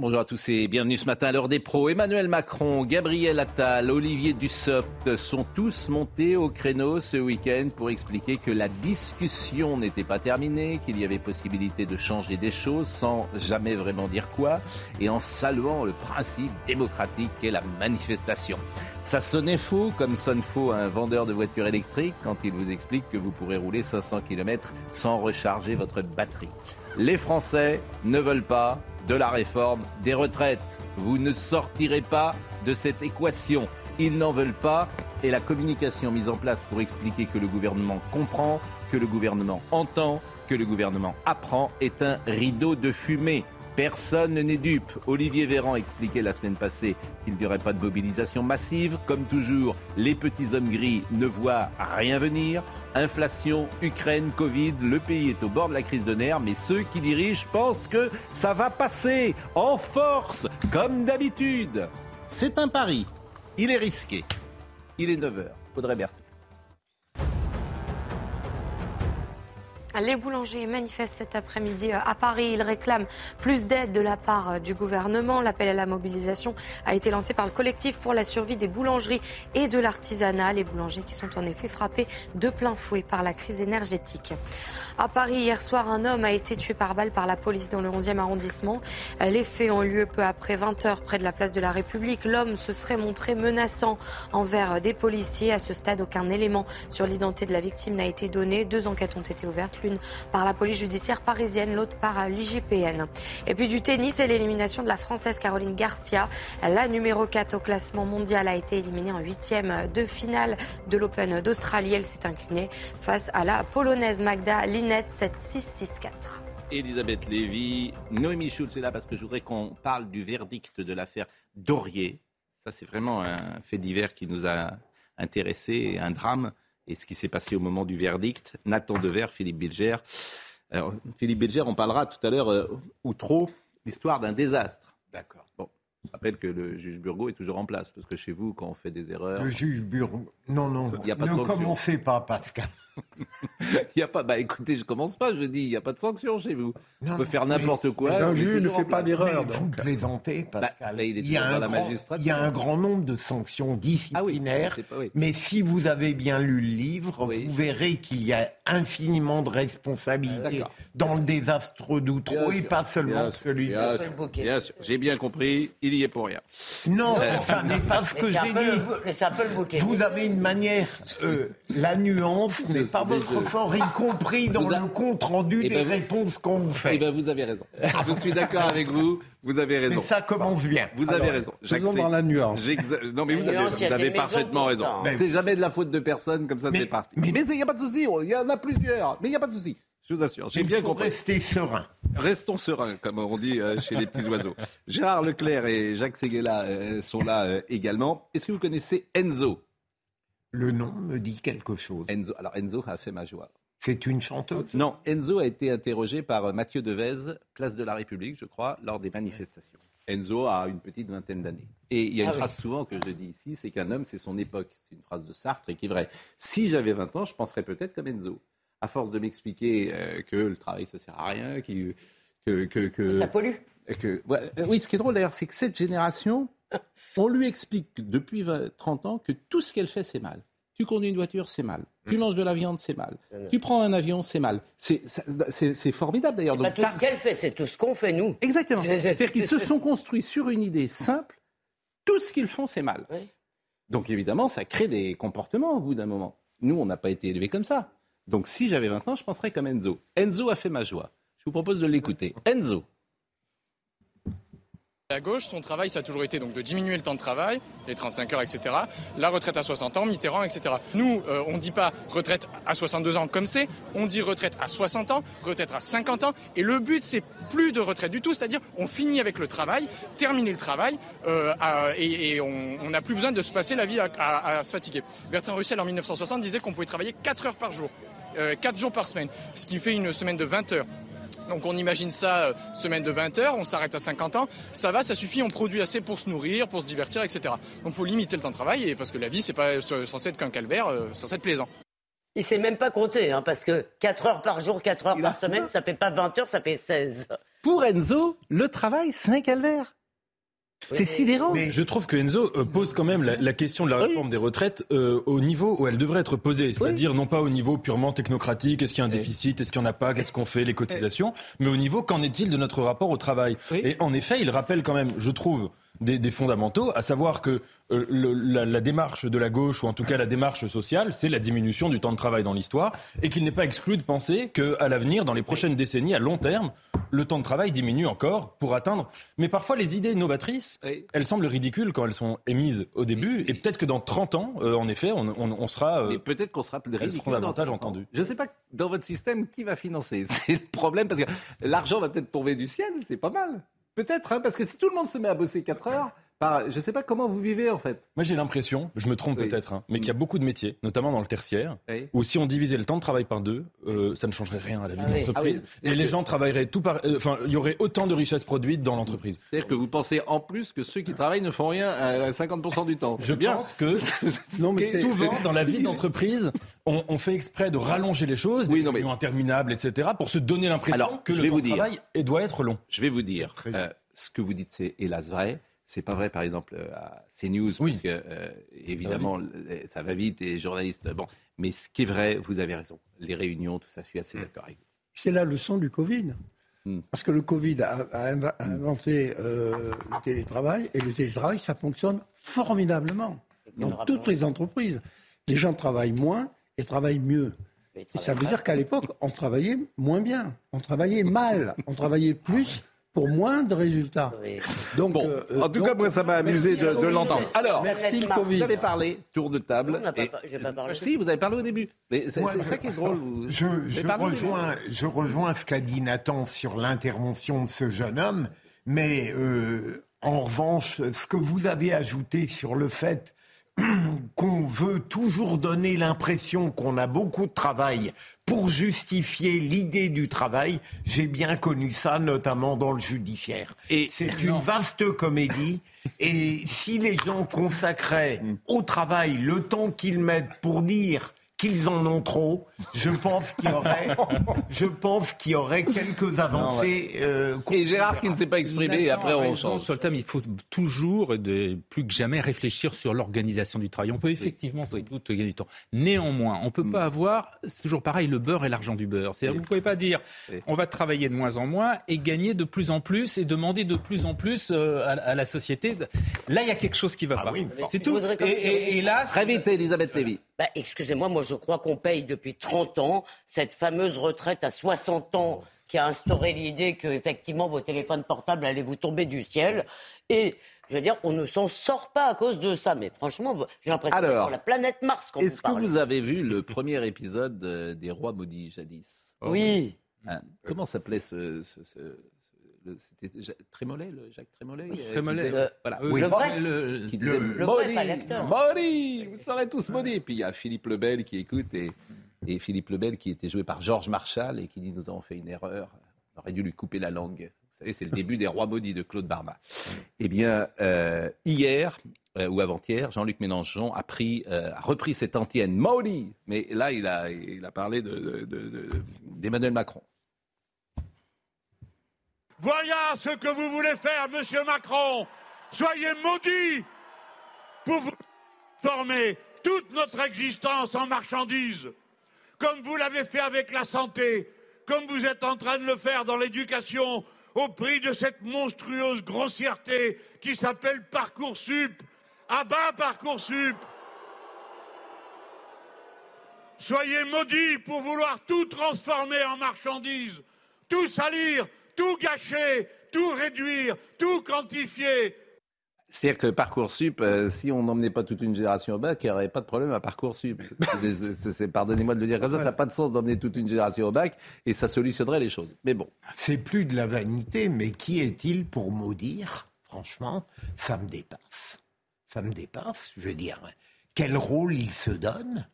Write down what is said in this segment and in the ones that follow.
Bonjour à tous et bienvenue ce matin à l'heure des pros. Emmanuel Macron, Gabriel Attal, Olivier Dussopt sont tous montés au créneau ce week-end pour expliquer que la discussion n'était pas terminée, qu'il y avait possibilité de changer des choses sans jamais vraiment dire quoi et en saluant le principe démocratique qu'est la manifestation. Ça sonnait faux, comme sonne faux un vendeur de voitures électriques quand il vous explique que vous pourrez rouler 500 km sans recharger votre batterie. Les Français ne veulent pas de la réforme des retraites. Vous ne sortirez pas de cette équation. Ils n'en veulent pas et la communication mise en place pour expliquer que le gouvernement comprend, que le gouvernement entend, que le gouvernement apprend est un rideau de fumée. Personne n'est dupe. Olivier Véran expliquait la semaine passée qu'il n'y aurait pas de mobilisation massive. Comme toujours, les petits hommes gris ne voient rien venir. Inflation, Ukraine, Covid, le pays est au bord de la crise de nerfs, mais ceux qui dirigent pensent que ça va passer en force, comme d'habitude. C'est un pari. Il est risqué. Il est 9h. Audrey Berthaud. Les boulangers manifestent cet après-midi à Paris. Ils réclament plus d'aide de la part du gouvernement. L'appel à la mobilisation a été lancé par le collectif pour la survie des boulangeries et de l'artisanat. Les boulangers qui sont en effet frappés de plein fouet par la crise énergétique. À Paris, hier soir, un homme a été tué par balle par la police dans le 11e arrondissement. Les faits ont lieu peu après 20 heures près de la place de la République. L'homme se serait montré menaçant envers des policiers. À ce stade, aucun élément sur l'identité de la victime n'a été donné. Deux enquêtes ont été ouvertes l'une par la police judiciaire parisienne, l'autre par l'IGPN. Et puis du tennis et l'élimination de la Française Caroline Garcia. La numéro 4 au classement mondial a été éliminée en huitième de finale de l'Open d'Australie. Elle s'est inclinée face à la Polonaise Magda Linette 7-6-6-4. Elisabeth Lévy, Noémie Schulz est là parce que je voudrais qu'on parle du verdict de l'affaire Dorier. Ça, c'est vraiment un fait divers qui nous a intéressés, un drame et ce qui s'est passé au moment du verdict. Nathan Dever, Philippe Bilger. Alors, Philippe Bilger, on parlera tout à l'heure, euh, ou trop, l'histoire d'un désastre. D'accord. Bon. Je rappelle que le juge Burgot est toujours en place, parce que chez vous, quand on fait des erreurs. Le juge Burgot. Non, non, Il y a pas de ne commencez pas, Pascal. Il y a pas. Bah écoutez, je commence pas, je dis, il n'y a pas de sanction chez vous. Non, on peut non, faire n'importe quoi. Un juge ne fait pas d'erreur. Vous plaisantez, Pascal. Bah, là, il y a un grand, magistrature. il y a un grand nombre de sanctions disciplinaires. c'est pas- oui. Mais si vous avez bien lu le livre, Oui. vous verrez qu'il y a infiniment de responsabilités dans le désastre d'Outreau et pas seulement celui bien là sûr, bien sûr. J'ai bien compris, il y est pour rien. Non, Euh, ça n'est pas ce que j'ai dit. laissez un peu le bouquet. Vous avez une manière, euh, la nuance n'est mais votre fort, y compris dans a- le compte rendu Eh des ben vous- réponses qu'on vous Eh fait. ben, vous avez raison. Je suis d'accord avec vous. Vous avez raison. Mais ça commence bien. Vous avez Alors, raison. faisons J'accepte. dans la nuance. Non, mais vous avez, nuance, vous parfaitement raison. Mais- C'est jamais de la faute de personne, comme ça c'est parti. mais- Mais il n'y a pas de souci, il y en a plusieurs. Mais il n'y a pas de souci. Je vous assure, j'ai bien compris. rester serein. Restons sereins, comme on dit euh, chez les petits oiseaux. Gérard Leclerc et Jacques Seguela euh, sont là euh, également. Est-ce que vous connaissez Enzo? Le nom me dit quelque chose. Enzo. Alors Enzo a fait ma joie. C'est une chanteuse? Non, Enzo a été interrogé par euh, Mathieu Devez, place de la République, je crois, lors des manifestations. Enzo a une petite vingtaine d'années. Et il y a une Ah oui. phrase souvent que je dis ici, c'est qu'un homme, c'est son époque. C'est une phrase de Sartre et qui est vraie. Si j'avais 20 ans, je penserais peut-être comme Enzo. À force de m'expliquer euh, que le travail, ça sert à rien, que... que, que, Ça pollue. que- ouais, euh, oui, ce qui est drôle d'ailleurs, c'est que cette génération, on lui explique que depuis 20, 30 ans que tout ce qu'elle fait, c'est mal. Tu conduis une voiture, c'est mal. Tu manges de la viande, c'est mal. Tu prends un avion, c'est mal. C'est- formidable d'ailleurs. Donc, tout ce qu'elle fait, c'est tout ce qu'on fait, nous. Exactement. C'est- c'est- C'est-à-dire qu'ils se sont construits sur une idée simple. Tout ce qu'ils font, c'est mal. Oui. Donc évidemment, ça crée des comportements au bout d'un moment. Nous, on n'a pas été élevés comme ça. Donc si j'avais 20 ans, je penserais comme Enzo. Enzo a fait ma joie. Je vous propose de l'écouter. Enzo. À gauche, son travail, ça a toujours été donc de diminuer le temps de travail, les 35 heures, etc. La retraite à 60 ans, Mitterrand, etc. Nous, euh, on ne dit pas retraite à 62 ans comme c'est, on dit retraite à 60 ans, retraite à 50 ans. Et le but, c'est plus de retraite du tout, c'est-à-dire on finit avec le travail, terminer le travail, euh, et, on n'a plus besoin de se passer la vie à, se fatiguer. Bertrand Russell, en 1960, disait qu'on pouvait travailler 4 heures par jour, euh, 4 jours par semaine, ce qui fait une semaine de 20 heures. Donc on imagine ça, euh, semaine de 20 heures, on s'arrête à 50 ans, ça va, ça suffit, on produit assez pour se nourrir, pour se divertir, etc. Donc il faut limiter le temps de travail, et parce que la vie, c'est pas euh, censé être qu'un calvaire, euh, c'est censé être plaisant. Il sait même pas compter, hein, parce que 4 heures par jour, 4 heures par semaine, ça fait pas 20 heures, ça fait 16. Pour Enzo, le travail, c'est un calvaire. C'est sidérant. Je trouve que Enzo euh, pose quand même la, la question de la réforme des retraites euh, au niveau où elle devrait être posée, c'est-à-dire non pas au niveau purement technocratique, est-ce qu'il y a un déficit, est-ce qu'il n'y en a pas, qu'est-ce qu'on fait, les cotisations, mais au niveau qu'en est-il de notre rapport au travail? Et en effet, il rappelle quand même, je trouve, des, des fondamentaux, à savoir que euh, le- la, la démarche de la gauche, ou en tout cas la démarche sociale, c'est la diminution du temps de travail dans l'histoire, et qu'il n'est pas exclu de penser qu'à l'avenir, dans les prochaines décennies, à long terme, le temps de travail diminue encore pour atteindre. Mais parfois, les idées novatrices, elles semblent ridicules quand elles sont émises au début, et peut-être que dans 30 ans, euh, en effet, on, on- on sera... euh, peut-être qu'on sera seront davantage entendues. Je ne sais pas dans votre système qui va financer? C'est le problème parce que l'argent va peut-être tomber du ciel, c'est pas mal. Peut-être, hein, parce que si tout le monde se met à bosser 4 heures, par, je ne sais pas comment vous vivez en fait. Moi, j'ai l'impression, je me trompe Oui. peut-être, hein, mais qu'il y a beaucoup de métiers, notamment dans le tertiaire, Oui. où si on divisait le temps de travail par deux, euh, ça ne changerait rien à la vie Ah oui. de l'entreprise. Ah. Et les gens travailleraient tout par... euh, Enfin, il y aurait autant de richesses produites dans l'entreprise. C'est-à-dire que vous pensez en plus que ceux qui travaillent ne font rien à 50% du temps. Je bien. pense que Non, mais souvent, dans la vie d'entreprise, on, on fait exprès de rallonger les choses, Oui, des non, mais- interminables, etc., pour se donner l'impression que je le vais temps vous de dire. travail et doit être long. Je vais vous dire, euh, ce que vous dites, c'est hélas vrai. C'est pas vrai, par exemple, euh, à CNews, Oui. parce que euh, évidemment, ça va vite et les journalistes. Bon, mais ce qui est vrai, vous avez raison. Les réunions, tout ça, je suis assez d'accord avec vous. C'est la leçon du Covid. Hmm. Parce que le Covid a, a inventé euh, le télétravail, et le télétravail, ça fonctionne formidablement dans toutes les entreprises. Les gens travaillent moins et travaillent mieux. Et ça veut dire qu'à l'époque, on travaillait moins bien, on travaillait mal, on travaillait plus pour moins de résultats. Oui. Donc, Bon, euh, en tout donc, cas, moi, ça m'a amusé de, de l'entendre. Alors, Merci le. Covid. vous avez parlé, tour de table. Non, pas et- pas parlé. Si, vous avez parlé au début. Mais c'est ça qui est drôle. rejoins, je rejoins ce qu'a dit Nathan sur l'intervention de ce jeune homme, mais euh, en revanche, ce que vous avez ajouté sur le fait qu'on veut toujours donner l'impression qu'on a beaucoup de travail pour justifier l'idée du travail, j'ai bien connu ça, notamment dans le judiciaire. Et- c'est une vaste comédie. Et si les gens consacraient au travail le temps qu'ils mettent pour dire qu'ils en ont trop, je pense qu'il y aurait, je pense qu'il y aurait quelques avancées. euh, Et Gérard qui ne s'est pas exprimé, et après on raison change. Sur le thème, il faut toujours, de, plus que jamais, réfléchir sur l'organisation du travail. On peut effectivement sans doute gagner du temps. Néanmoins, on ne peut Mm. pas avoir, c'est toujours pareil, le beurre et l'argent du beurre. C'est-à-dire, vous ne pouvez pas dire, on va travailler de moins en moins et gagner de plus en plus et demander de plus en plus euh, à, la société. Là, il y a quelque chose qui ne va pas. oui. C'est tout. Et, même et- et là, Très vite, Elisabeth Lévy. Bah, excusez-moi, moi je crois qu'on paye depuis 30 ans cette fameuse retraite à 60 ans qui a instauré l'idée que effectivement vos téléphones portables allaient vous tomber du ciel. Et je veux dire, on ne s'en sort pas à cause de ça. Mais franchement, j'ai l'impression d'être Alors, sur la planète Mars quand Est-ce que vous avez vu le premier épisode euh, des Rois maudits jadis? Oui. Hein, Comment s'appelait ce. C'était Trémollet, le Jacques Trémollet euh, Trémollet. qui disait- Le- voilà. Le vrai le- Qui disait le vrai, maudit, pas l'acteur. maudit, vous serez tous maudits. Et puis il y a Philippe Lebel qui écoute et, et Philippe Lebel qui était joué par Georges Marchal et qui dit nous avons fait une erreur, on aurait dû lui couper la langue. Vous savez, c'est le début des Rois maudits de Claude Barma. Eh bien, euh, hier euh, ou avant-hier, Jean-Luc Mélenchon a, pris, euh, a repris cette antienne maudit, mais là il a, il a parlé de- de- de- de- d'Emmanuel Macron. Voilà ce que vous voulez faire, monsieur Macron. Soyez maudits pour vous transformer toute notre existence en marchandise, comme vous l'avez fait avec la santé, comme vous êtes en train de le faire dans l'éducation, au prix de cette monstrueuse grossièreté qui s'appelle Parcoursup. À bas Parcoursup Soyez maudits pour vouloir tout transformer en marchandise, tout salir, tout gâcher, tout réduire, tout quantifier. C'est-à-dire que Parcoursup, euh, si on n'emmenait pas toute une génération au bac, il n'y aurait pas de problème à Parcoursup. Pardonnez-moi de le dire comme ça, ça n'a pas de sens d'emmener toute une génération au bac et ça solutionnerait les choses. Mais bon. C'est plus de la vanité, mais qui est-il pour maudire Franchement, ça me dépasse. Ça me dépasse. Je veux dire, quel rôle il se donne?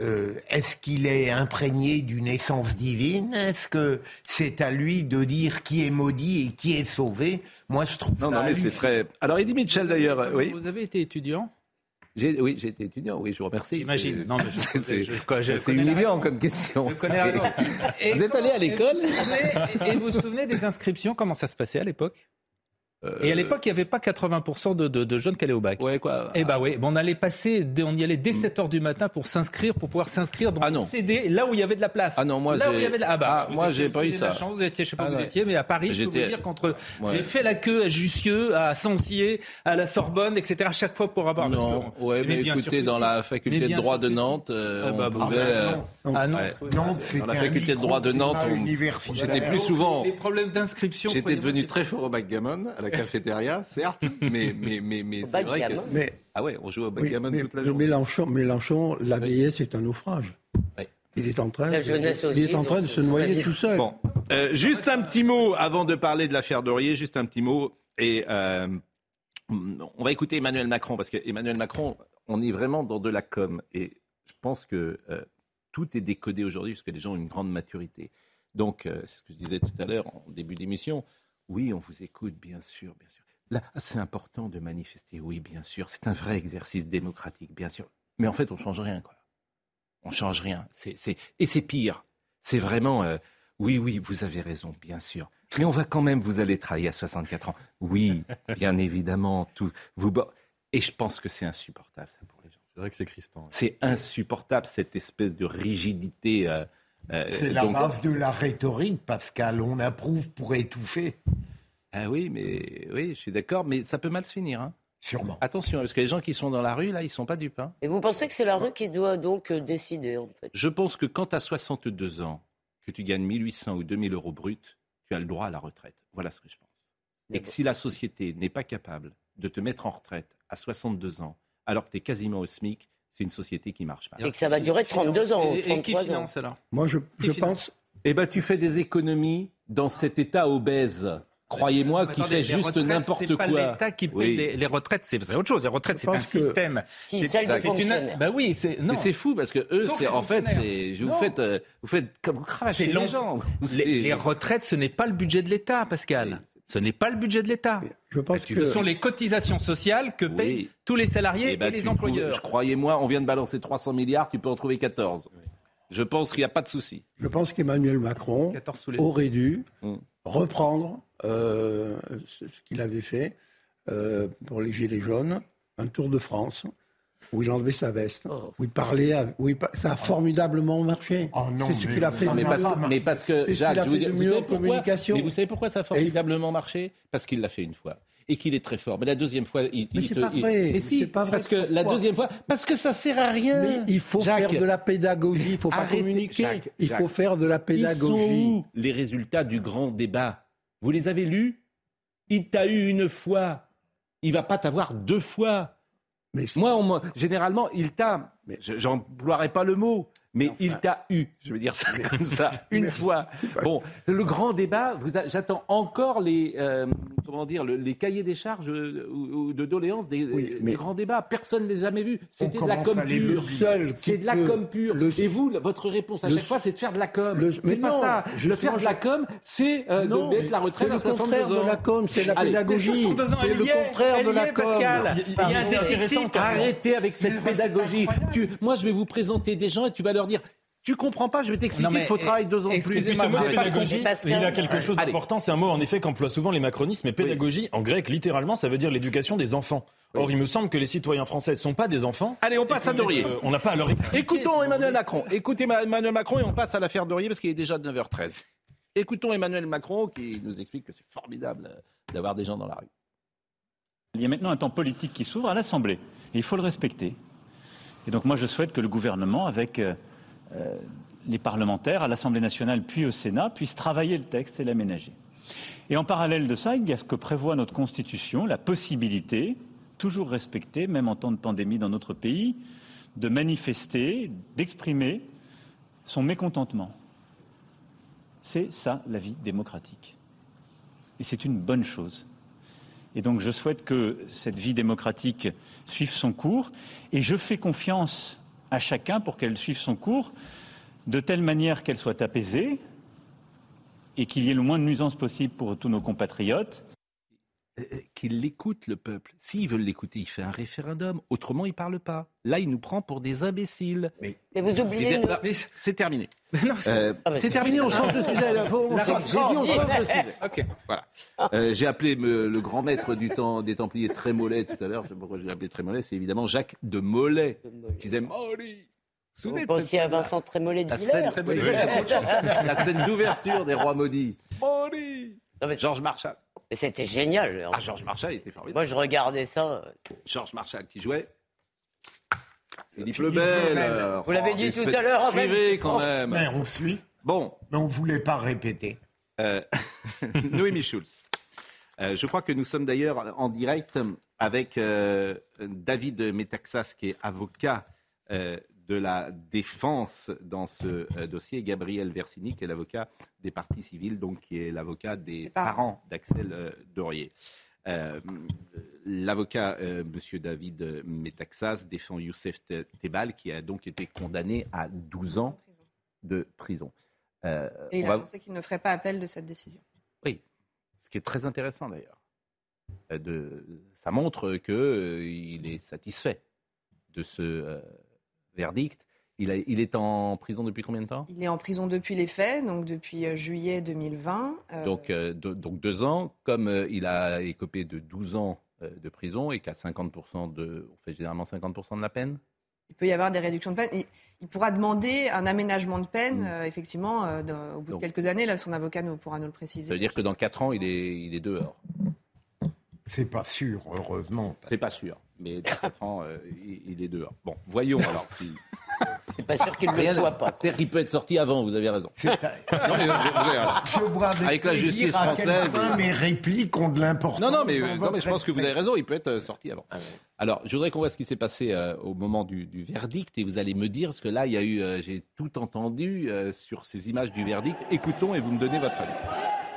Euh, Est-ce qu'il est imprégné d'une essence divine? Est-ce que c'est à lui de dire qui est maudit et qui est sauvé? Moi, je trouve Non, ça non, mais c'est très. Alors, Eddie Mitchell, d'ailleurs, euh, oui. Vous avez été étudiant? J'ai- Oui, j'ai été étudiant, oui, je vous remercie. J'imagine. Non, mais C'est je- humiliant comme question. Je connais la Vous êtes allé à l'école Et Et vous vous souvenez des inscriptions? Comment ça se passait à l'époque? Et à l'époque, il n'y avait pas 80% de, de- de jeunes qui allaient au bac. Euh, Ouais, quoi. Eh bah oui, bon, on allait passer, on y allait dès 7 h du matin pour s'inscrire, pour pouvoir s'inscrire dans Ah le non. CD, là où il y avait de la place. Ah non, moi, là où j'ai- il y avait de la... Ah bah, Ah, moi, j'ai pas eu de la ça. chance, vous étiez, je sais pas Ah où vous étiez, mais à Paris, je peux J'étais- vous dire qu'entre, Ouais. j'ai fait la queue à Jussieu, à Sancier, à la Sorbonne, etc. à chaque fois pour avoir. Non, que- ouais, mais bien sûr écoutez, dans la faculté Mais de bien droit sûr de. Nantes, euh, Ah bah, on bah, pouvait. euh, non. Ah non, ouais. Nantes, Dans c'était la faculté de droit de Nantes, j'étais plus souvent. Les problèmes d'inscription. J'étais devenu très fort au backgammon, à la cafétéria, certes, mais, mais, mais, mais c'est vrai que. Mais, Ah ouais, on jouait au oui, backgammon mais- toute la mais journée. Mélenchon, Mélenchon, la vieillesse est un naufrage. Oui. Il est en train, La de- il est en train de se noyer tout seul. Bon, euh, juste un petit mot avant de parler de l'affaire Dorier, juste un petit mot. Et euh, on va écouter Emmanuel Macron, parce que Emmanuel Macron, on est vraiment dans de la com. Et je pense que euh, tout est décodé aujourd'hui, parce que les gens ont une grande maturité. Donc, euh, ce que je disais tout à l'heure en début d'émission, oui, on vous écoute, bien sûr, bien sûr. Là, c'est important de manifester, oui, bien sûr. C'est un vrai exercice démocratique, bien sûr. Mais en fait, on change rien, quoi. On change rien. Et c'est pire. C'est vraiment, euh, oui, oui, vous avez raison, bien sûr. Mais on va quand même, vous allez travailler à 64 ans. Oui, bien évidemment, tout. Vous... Et je pense que c'est insupportable, ça, pour les gens. C'est vrai que c'est crispant. C'est insupportable, cette espèce de rigidité. euh, C'est la donc- base de la rhétorique, Pascal. On approuve pour étouffer. Ah oui, mais oui, je suis d'accord, mais ça peut mal se finir. hein. Sûrement. Attention, parce que les gens qui sont dans la rue, là, ils sont pas dupes. hein. Et vous pensez que c'est la rue qui doit donc euh, décider, en fait? Je pense que quand tu as 62 ans, que tu gagnes 1800 ou 2000 euros bruts, tu as le droit à la retraite. Voilà ce que je pense. Et que si la société n'est pas capable de te mettre en retraite à 62 ans, alors que tu es quasiment au SMIC, c'est une société qui marche pas. Et que ça va durer 32 ans, Et, et qui 33 ans. finance alors Moi, je, pense, Eh ben, tu fais des économies dans cet état obèse. Croyez-moi, qui Attendez, fait juste n'importe C'est pas quoi. l'État qui paye Oui. les, les retraites, c'est autre chose. Les retraites, c'est un système. C'est- une-. Bah oui, c'est non. Mais c'est fou parce que eux, c'est en fait, fonctionnaires. c'est vous Non. faites, euh, vous faites comme vous les gens. Les, les retraites, ce n'est pas le budget de l'État, Pascal. Ce n'est pas le budget de l'État. je pense Ce que sont les cotisations sociales que payent Oui. tous les salariés Eh ben, et les employeurs. croyez-moi, on vient de balancer 300 milliards, tu peux en trouver 14. Je pense qu'il n'y a pas de souci. je pense qu'Emmanuel Macron 14 sous les- aurait dû Mm. reprendre euh, ce ce qu'il avait fait euh, pour les Gilets jaunes, un tour de France, où il enlevait sa veste, Oh. où il parlait, où il ça a formidablement marché. Oh non, c'est ce mais- qu'il a fait. Non, mais parce, que, mais parce que Jacques, vous vous savez pourquoi communication. Mais vous savez pourquoi ça a formidablement marché? Parce qu'il l'a fait une fois. Et qu'il est très fort. Mais la deuxième fois, il, Mais il c'est te- pas il- vrai. Mais si, pas vrai. parce que la Pourquoi? deuxième fois, parce que ça sert à rien. Mais il faut Jacques, faire de la pédagogie, il ne faut pas Arrêtez, communiquer, Jacques, il Jacques. faut faire de la Ils sont pédagogie. où les résultats du grand débat? Vous les avez lus? Il t'a eu une fois. Il va pas t'avoir deux fois. Mais Moi, on généralement, il t'a. Mais- je- J'emploierai pas le mot, mais enfin- il t'a eu. Je veux dire ça comme ça, une Merci. fois. Bon, le grand débat. vous a- J'attends encore les euh, comment dire le- les cahiers des charges euh, ou, ou de doléances des, Oui, des mais- grands débats. Personne ne les a jamais vus. C'était de la com pure. le C'est de la com pure. le- Et vous, votre réponse à le- chaque fois, c'est de faire de la com. le- C'est mais pas non, ça. je Le faire de la com, c'est euh, de Non, mettre la retraite c'est à le 62 contraire ans. de la com, c'est la pédagogie. Mais 62 ans, C'est le contraire de la com. Pascal. Il y a un Arrêtez, déficit. Arrêtez avec cette pédagogie. Moi, je vais vous présenter des gens et tu vas leur dire Tu comprends pas, je vais t'expliquer Non, mais, qu'il faut travailler deux ans de plus. excusez-moi, Ce mot pédagogie, il a quelque chose Allez. d'important. C'est un mot en effet qu'emploient souvent les macronistes, mais pédagogie en grec, littéralement, ça veut dire l'éducation des enfants. Or, il me semble que les citoyens français ne sont pas des enfants. Allez, on passe à Dorier. Euh, on n'a pas à leur expliquer. Écoutons Emmanuel. Macron. Écoutez Ma- Emmanuel Macron et on passe à l'affaire Dorier parce qu'il est déjà 9h13. Écoutons Emmanuel Macron qui nous explique que c'est formidable euh, d'avoir des gens dans la rue. Il y a maintenant un temps politique qui s'ouvre à l'Assemblée. Et il faut le respecter. Et donc moi, je souhaite que le gouvernement, avec euh, les parlementaires, à l'Assemblée nationale puis au Sénat, puisse travailler le texte et l'aménager. Et en parallèle de ça, il y a ce que prévoit notre Constitution, la possibilité, toujours respectée, même en temps de pandémie dans notre pays, de manifester, d'exprimer son mécontentement. C'est ça la vie démocratique. Et c'est une bonne chose. Et donc je souhaite que cette vie démocratique suive son cours et je fais confiance à chacun pour qu'elle suive son cours de telle manière qu'elle soit apaisée et qu'il y ait le moins de nuisances possible pour tous nos compatriotes. Euh, qu'il l'écoute, le peuple. S'ils veulent l'écouter, il fait un référendum. Autrement, il ne parle pas. Là, il nous prend pour des imbéciles. Mais, vous oubliez. C'est terminé. Euh, ah, c'est terminé, on change de sujet. J'ai dit on change de sujet. Ok, voilà. Euh, j'ai appelé le grand maître du temps des Templiers Trémollet tout à l'heure. C'est pourquoi j'ai appelé Trémollet. C'est évidemment Jacques de Mollet, qui disait Molly. Vous pensiez à Vincent Trémollet de Villers La scène d'ouverture des Rois Maudits. Molly. Georges Marshall. Mais c'était génial. Ah, Georges Marshall était formidable. Moi, je regardais ça. Georges Marshall qui jouait. Philippe Lebel. Vous l'avez dit tout à l'heure. Suivez quand même. Mais on suit. Bon. Mais on ne voulait pas répéter. Euh, Noémie Schulz. Euh, je crois que nous sommes d'ailleurs en direct avec euh, David Metaxas, qui est avocat de la défense dans ce euh, dossier, Gabriel Versini, qui est l'avocat des partis civils, donc qui est l'avocat des parents d'Axel euh, Dorier. Euh, l'avocat, M. David Metaxas, défend Youssef Tebal, qui a donc été condamné à 12 ans de prison. Et il a annoncé qu'il ne ferait pas appel de cette décision. Oui, ce qui est très intéressant d'ailleurs. De, ça montre qu'il est satisfait de ce verdict. Il, il, est en prison depuis combien de temps? Il est en prison depuis les faits, donc depuis euh, juillet 2020. Euh, donc, euh, donc deux ans, comme il a écopé de 12 ans de prison et qu'à 50% de... On fait généralement 50% de la peine? Il peut y avoir des réductions de peine. Il, pourra demander un aménagement de peine, mm. effectivement, au bout de quelques années. Là, son avocat nous, pourra nous le préciser. Ça veut dire que dans 4 ans, il est, il est dehors? C'est pas sûr, heureusement. C'est pas sûr mais dans 4 ans, euh, il, est dehors. Bon, voyons alors si. C'est pas sûr qu'il ne le soit pas. C'est-à-dire qu'il peut être sorti avant, vous avez raison. non, mais, je, vois avec, la justice française. mes répliques ont de l'importance. Non, non, mais, non, mais je pense que vous avez raison, il peut être euh, sorti avant. Ah alors, je voudrais qu'on voit ce qui s'est passé euh, au moment du, du, verdict et vous allez me dire, parce que là, il y a eu, j'ai tout entendu sur ces images du verdict. Écoutons et vous me donnez votre avis.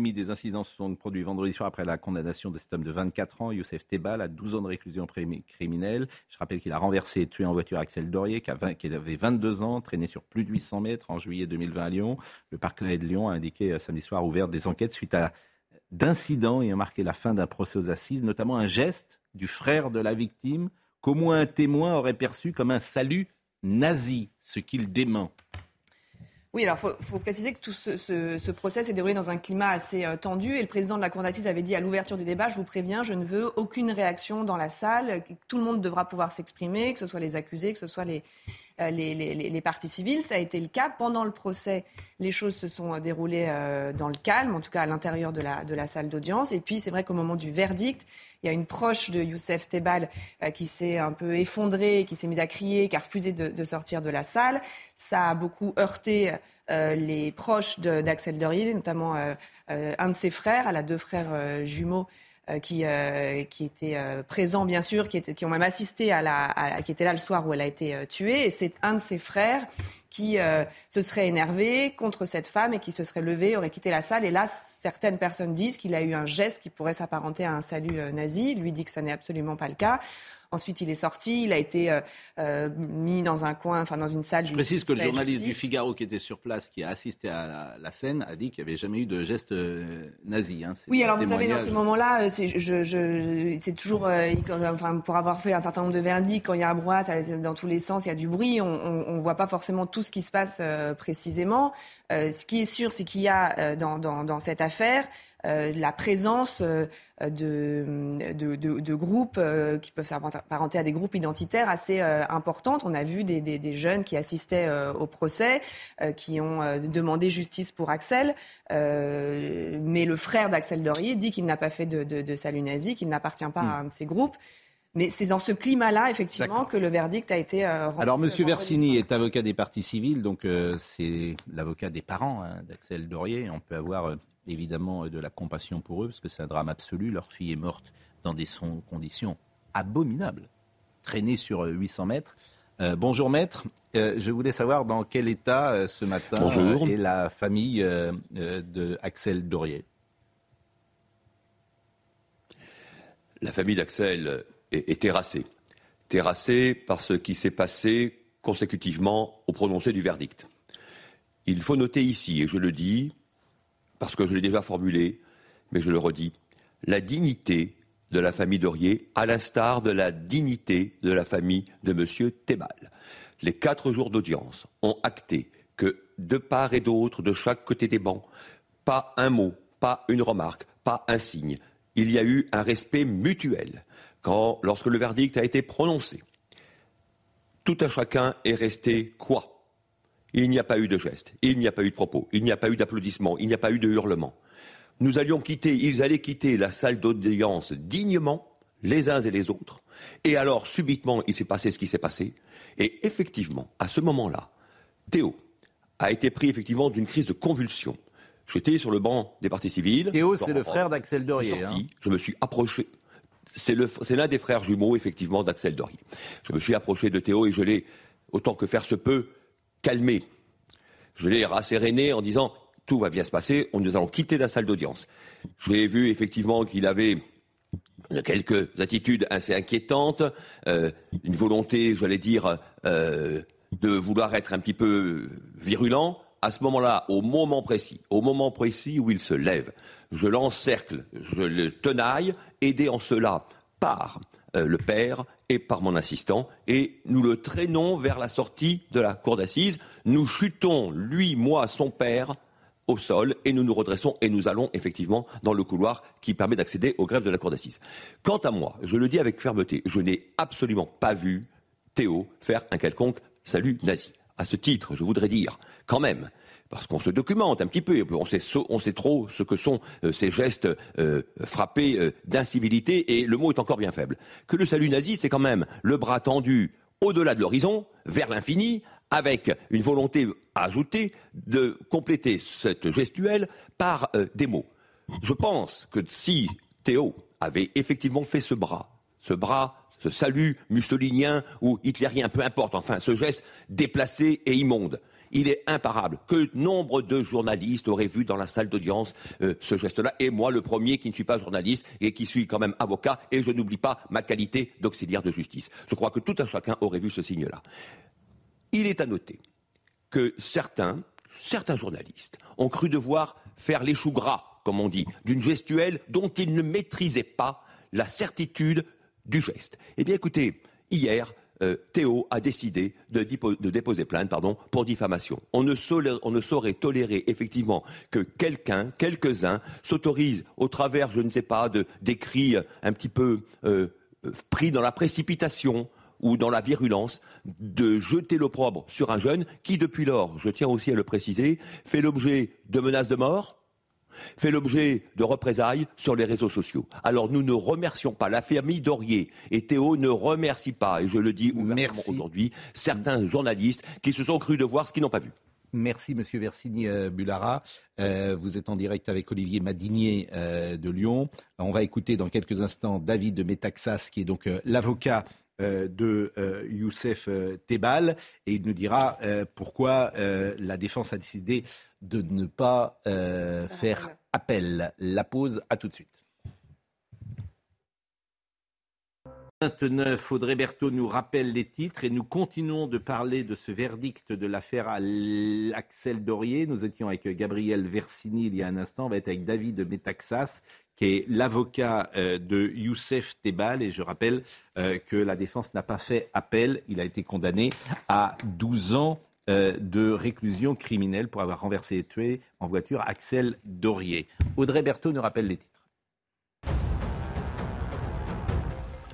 Des incidents se sont produits vendredi soir après la condamnation de cet homme de 24 ans, Youssef Tebal, à 12 ans de réclusion criminelle. Je rappelle qu'il a renversé et tué en voiture Axel Dorier, qui, avait 22 ans, traîné sur plus de 800 mètres en juillet 2020 à Lyon. Le parquet de Lyon a indiqué euh, samedi soir ouvert des enquêtes suite à d'incidents ayant marqué la fin d'un procès aux assises, notamment un geste du frère de la victime qu'au moins un témoin aurait perçu comme un salut nazi, ce qu'il dément. Oui, alors il faut, préciser que tout ce, procès s'est déroulé dans un climat assez euh, tendu et le président de la Cour d'assises avait dit à l'ouverture du débat, je vous préviens, je ne veux aucune réaction dans la salle, tout le monde devra pouvoir s'exprimer, que ce soit les accusés, que ce soit les, euh, les, parties civiles. Ça a été le cas. Pendant le procès, les choses se sont euh, déroulées euh, dans le calme, en tout cas à l'intérieur de la salle d'audience. Et puis, c'est vrai qu'au moment du verdict, il y a une proche de Youssef Tebal qui s'est un peu effondrée, qui s'est mise à crier, qui a refusé de, sortir de la salle. Ça a beaucoup heurté les proches d'Axel Dorier, notamment un de ses frères. Elle a deux frères jumeaux euh, qui, euh, qui étaient euh, présents, bien sûr, qui, étaient, ont même assisté à la, qui était là le soir où elle a été tuée. Et c'est un de ses frères qui se serait énervé contre cette femme et qui se serait levé, aurait quitté la salle. Et là, certaines personnes disent qu'il a eu un geste qui pourrait s'apparenter à un salut nazi. Lui dit que ça n'est absolument pas le cas. Ensuite, il est sorti, il a été euh, euh, mis dans un coin, enfin dans une salle. Je précise que le journaliste du Figaro qui était sur place, qui a assisté à la, scène, a dit qu'il n'y avait jamais eu de geste euh, nazi. Hein. Oui, alors vous savez, dans ces moments-là, c'est toujours, enfin, pour avoir fait un certain nombre de verdicts, quand il y a un brouhaha, dans tous les sens, il y a du bruit, on ne voit pas forcément tout ce qui se passe précisément. ce qui est sûr, c'est qu'il y a dans, dans, dans cette affaire euh, la présence euh, de, de, de, groupes euh, qui peuvent s'apparenter à des groupes identitaires assez importantes. On a vu des, des, des jeunes qui assistaient au procès, qui ont demandé justice pour Axel. mais le frère d'Axel Dorier dit qu'il n'a pas fait de, de, de salut nazi, qu'il n'appartient pas à un de ces groupes. Mais c'est dans ce climat-là, effectivement, que le verdict a été euh, rendu. Alors, Monsieur Versini est avocat des parties civiles, donc euh, c'est l'avocat des parents hein, d'Axel Dorier. On peut avoir euh, évidemment de la compassion pour eux, parce que c'est un drame absolu. Leur fille est morte dans des conditions abominables, traînée sur 800 mètres. bonjour maître, je voulais savoir dans quel état ce matin est la famille de Axel Dorier. La famille d'Axel est, terrassé. Terrassé par ce qui s'est passé consécutivement au prononcé du verdict. Il faut noter ici, et je le dis, parce que je l'ai déjà formulé, mais je le redis, la dignité de la famille Dorier, à l'instar de la dignité de la famille de M. Thébal. Les quatre jours d'audience ont acté que de part et d'autre, de chaque côté des bancs, pas un mot, pas une remarque, pas un signe. Il y a eu un respect mutuel quand, lorsque le verdict a été prononcé, tout un chacun est resté quoi? Il n'y a pas eu de geste, il n'y a pas eu de propos, il n'y a pas eu d'applaudissements, il n'y a pas eu de hurlements. Nous allions quitter, ils allaient quitter la salle d'audience dignement, les uns et les autres. Et alors, subitement, il s'est passé ce qui s'est passé. Et effectivement, à ce moment-là, Théo a été pris effectivement d'une crise de convulsion. J'étais sur le banc des partis civils. Théo, c'est le frère d'Axel Dorier. Hein. Je me suis approché c'est l'un des frères jumeaux, effectivement, d'Axel Dorier. Je me suis approché de Théo et je l'ai, autant que faire se peut, calmé. Je l'ai rasséréné en disant tout va bien se passer, nous allons quitter la salle d'audience. Je l'ai vu effectivement qu'il avait quelques attitudes assez inquiétantes, euh, une volonté, j'allais dire, euh, de vouloir être un petit peu virulent. À ce moment-là, au moment précis, au moment précis où il se lève, je l'encercle, je le tenaille, aidé en cela par euh, le père et par mon assistant, et nous le traînons vers la sortie de la cour d'assises. Nous chutons, lui, moi, son père, au sol, et nous nous redressons et nous allons effectivement dans le couloir qui permet d'accéder au greffe de la cour d'assises. Quant à moi, je le dis avec fermeté, je n'ai absolument pas vu Théo faire un quelconque salut nazi. À ce titre, je voudrais dire, quand même, parce qu'on se documente un petit peu, on sait, trop ce que sont euh, ces gestes euh, frappés euh, d'incivilité, et le mot est encore bien faible. Que le salut nazi, c'est quand même le bras tendu au-delà de l'horizon, vers l'infini, avec une volonté ajoutée de compléter cette gestuelle par des mots. Je pense que si Théo avait effectivement fait ce bras, ce bras ce salut mussolinien ou hitlérien, peu importe, enfin ce geste déplacé et immonde il est imparable. Que nombre de journalistes auraient vu dans la salle d'audience euh, ce geste-là Et moi, le premier qui ne suis pas journaliste et qui suis quand même avocat, et je n'oublie pas ma qualité d'auxiliaire de justice. Je crois que tout un chacun aurait vu ce signe-là. Il est à noter que certains, certains journalistes ont cru devoir faire les choux gras, comme on dit, d'une gestuelle dont ils ne maîtrisaient pas la certitude du geste. Eh bien, écoutez, hier, euh, Théo a décidé de, déposer plainte pour diffamation. On ne, saurait, tolérer effectivement que quelqu'un, quelques-uns, s'autorisent au travers, je ne sais pas, de, d'écrits un petit peu euh, pris dans la précipitation ou dans la virulence, de jeter l'opprobre sur un jeune qui, depuis lors, je tiens aussi à le préciser, fait l'objet de menaces de mort, fait l'objet de représailles sur les réseaux sociaux. Alors nous ne remercions pas la famille Dorier et Théo ne remercie pas, et je le dis ouvertement aujourd'hui, certains journalistes qui se sont crus de voir ce qu'ils n'ont pas vu. Merci, Monsieur Versini euh, Bulara. Euh, vous êtes en direct avec Olivier Madinier euh, de Lyon. On va écouter dans quelques instants David de Métaxas, qui est donc l'avocat de Youssef Tebal, et il nous dira pourquoi la défense a décidé de ne pas euh, faire appel. La pause, à tout de suite. 29, Audrey Berthaud nous rappelle les titres et nous continuons de parler de ce verdict de l'affaire Axel Dorier. Nous étions avec Gabriel Versini il y a un instant, on va être avec David Metaxas, qui est l'avocat euh, de Youssef Tebal. Et je rappelle euh, que la défense n'a pas fait appel. Il a été condamné à 12 ans euh, de réclusion criminelle pour avoir renversé et tué en voiture Axel Dorier. Audrey Berthaud nous rappelle les titres.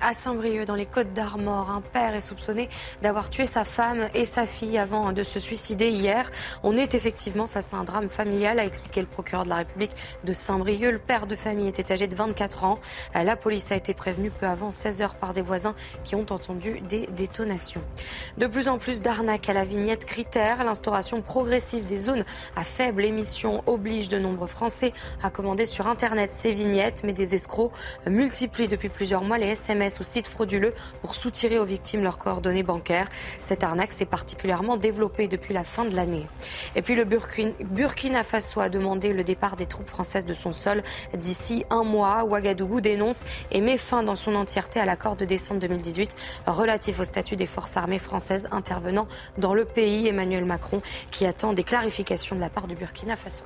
À Saint-Brieuc, dans les Côtes d'Armor. Un père est soupçonné d'avoir tué sa femme et sa fille avant de se suicider hier. On est effectivement face à un drame familial, a expliqué le procureur de la République de Saint-Brieuc. Le père de famille était âgé de 24 ans. La police a été prévenue peu avant 16 heures par des voisins qui ont entendu des détonations. De plus en plus d'arnaques à la vignette critère. L'instauration progressive des zones à faible émission oblige de nombreux Français à commander sur Internet ces vignettes, mais des escrocs multiplient depuis plusieurs mois les SMS ou sites frauduleux pour soutirer aux victimes leurs coordonnées bancaires. Cette arnaque s'est particulièrement développée depuis la fin de l'année. Et puis le Burkina Faso a demandé le départ des troupes françaises de son sol d'ici un mois. Ouagadougou dénonce et met fin dans son entièreté à l'accord de décembre 2018 relatif au statut des forces armées françaises intervenant dans le pays. Emmanuel Macron qui attend des clarifications de la part du Burkina Faso.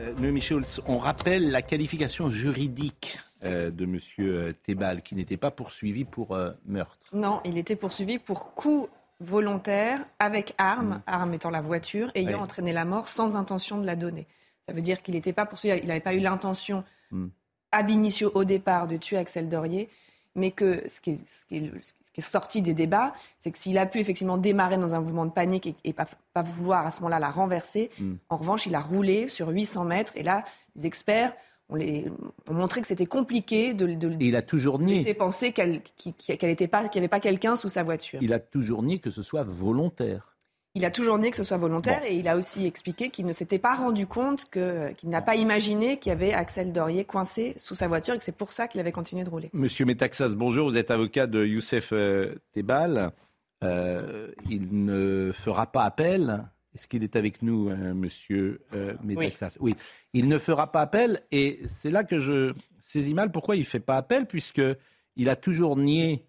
Euh, Noémie on rappelle la qualification juridique de M. Euh, Tebal, qui n'était pas poursuivi pour meurtre. Non, il était poursuivi pour coup volontaire avec arme, mm. arme étant la voiture, ayant entraîné la mort sans intention de la donner. Ça veut dire qu'il n'était pas poursuivi, il n'avait pas eu l'intention mm. ab initio au départ de tuer Axel Dorier, mais que ce qui est, sorti des débats, c'est que s'il a pu effectivement démarrer dans un mouvement de panique et, pas, vouloir à ce moment-là la renverser, mm. en revanche, il a roulé sur 800 mètres, et là, les experts les, montré que c'était compliqué de, de, il a toujours nié. laisser penser qu'elle, qu'il n'y avait pas quelqu'un sous sa voiture. Il a toujours nié que ce soit volontaire. Il a toujours nié que ce soit volontaire et il a aussi expliqué qu'il ne s'était pas rendu compte que, qu'il n'a pas imaginé qu'il y avait Axel Dorier coincé sous sa voiture et que c'est pour ça qu'il avait continué de rouler. Monsieur Metaxas, bonjour. Vous êtes avocat de Youssef euh, Tebal. Euh, il ne fera pas appel. Est-ce qu'il est avec nous, euh, monsieur Metaxas oui. oui. Il ne fera pas appel et c'est là que je saisis mal pourquoi il ne fait pas appel puisque il a toujours nié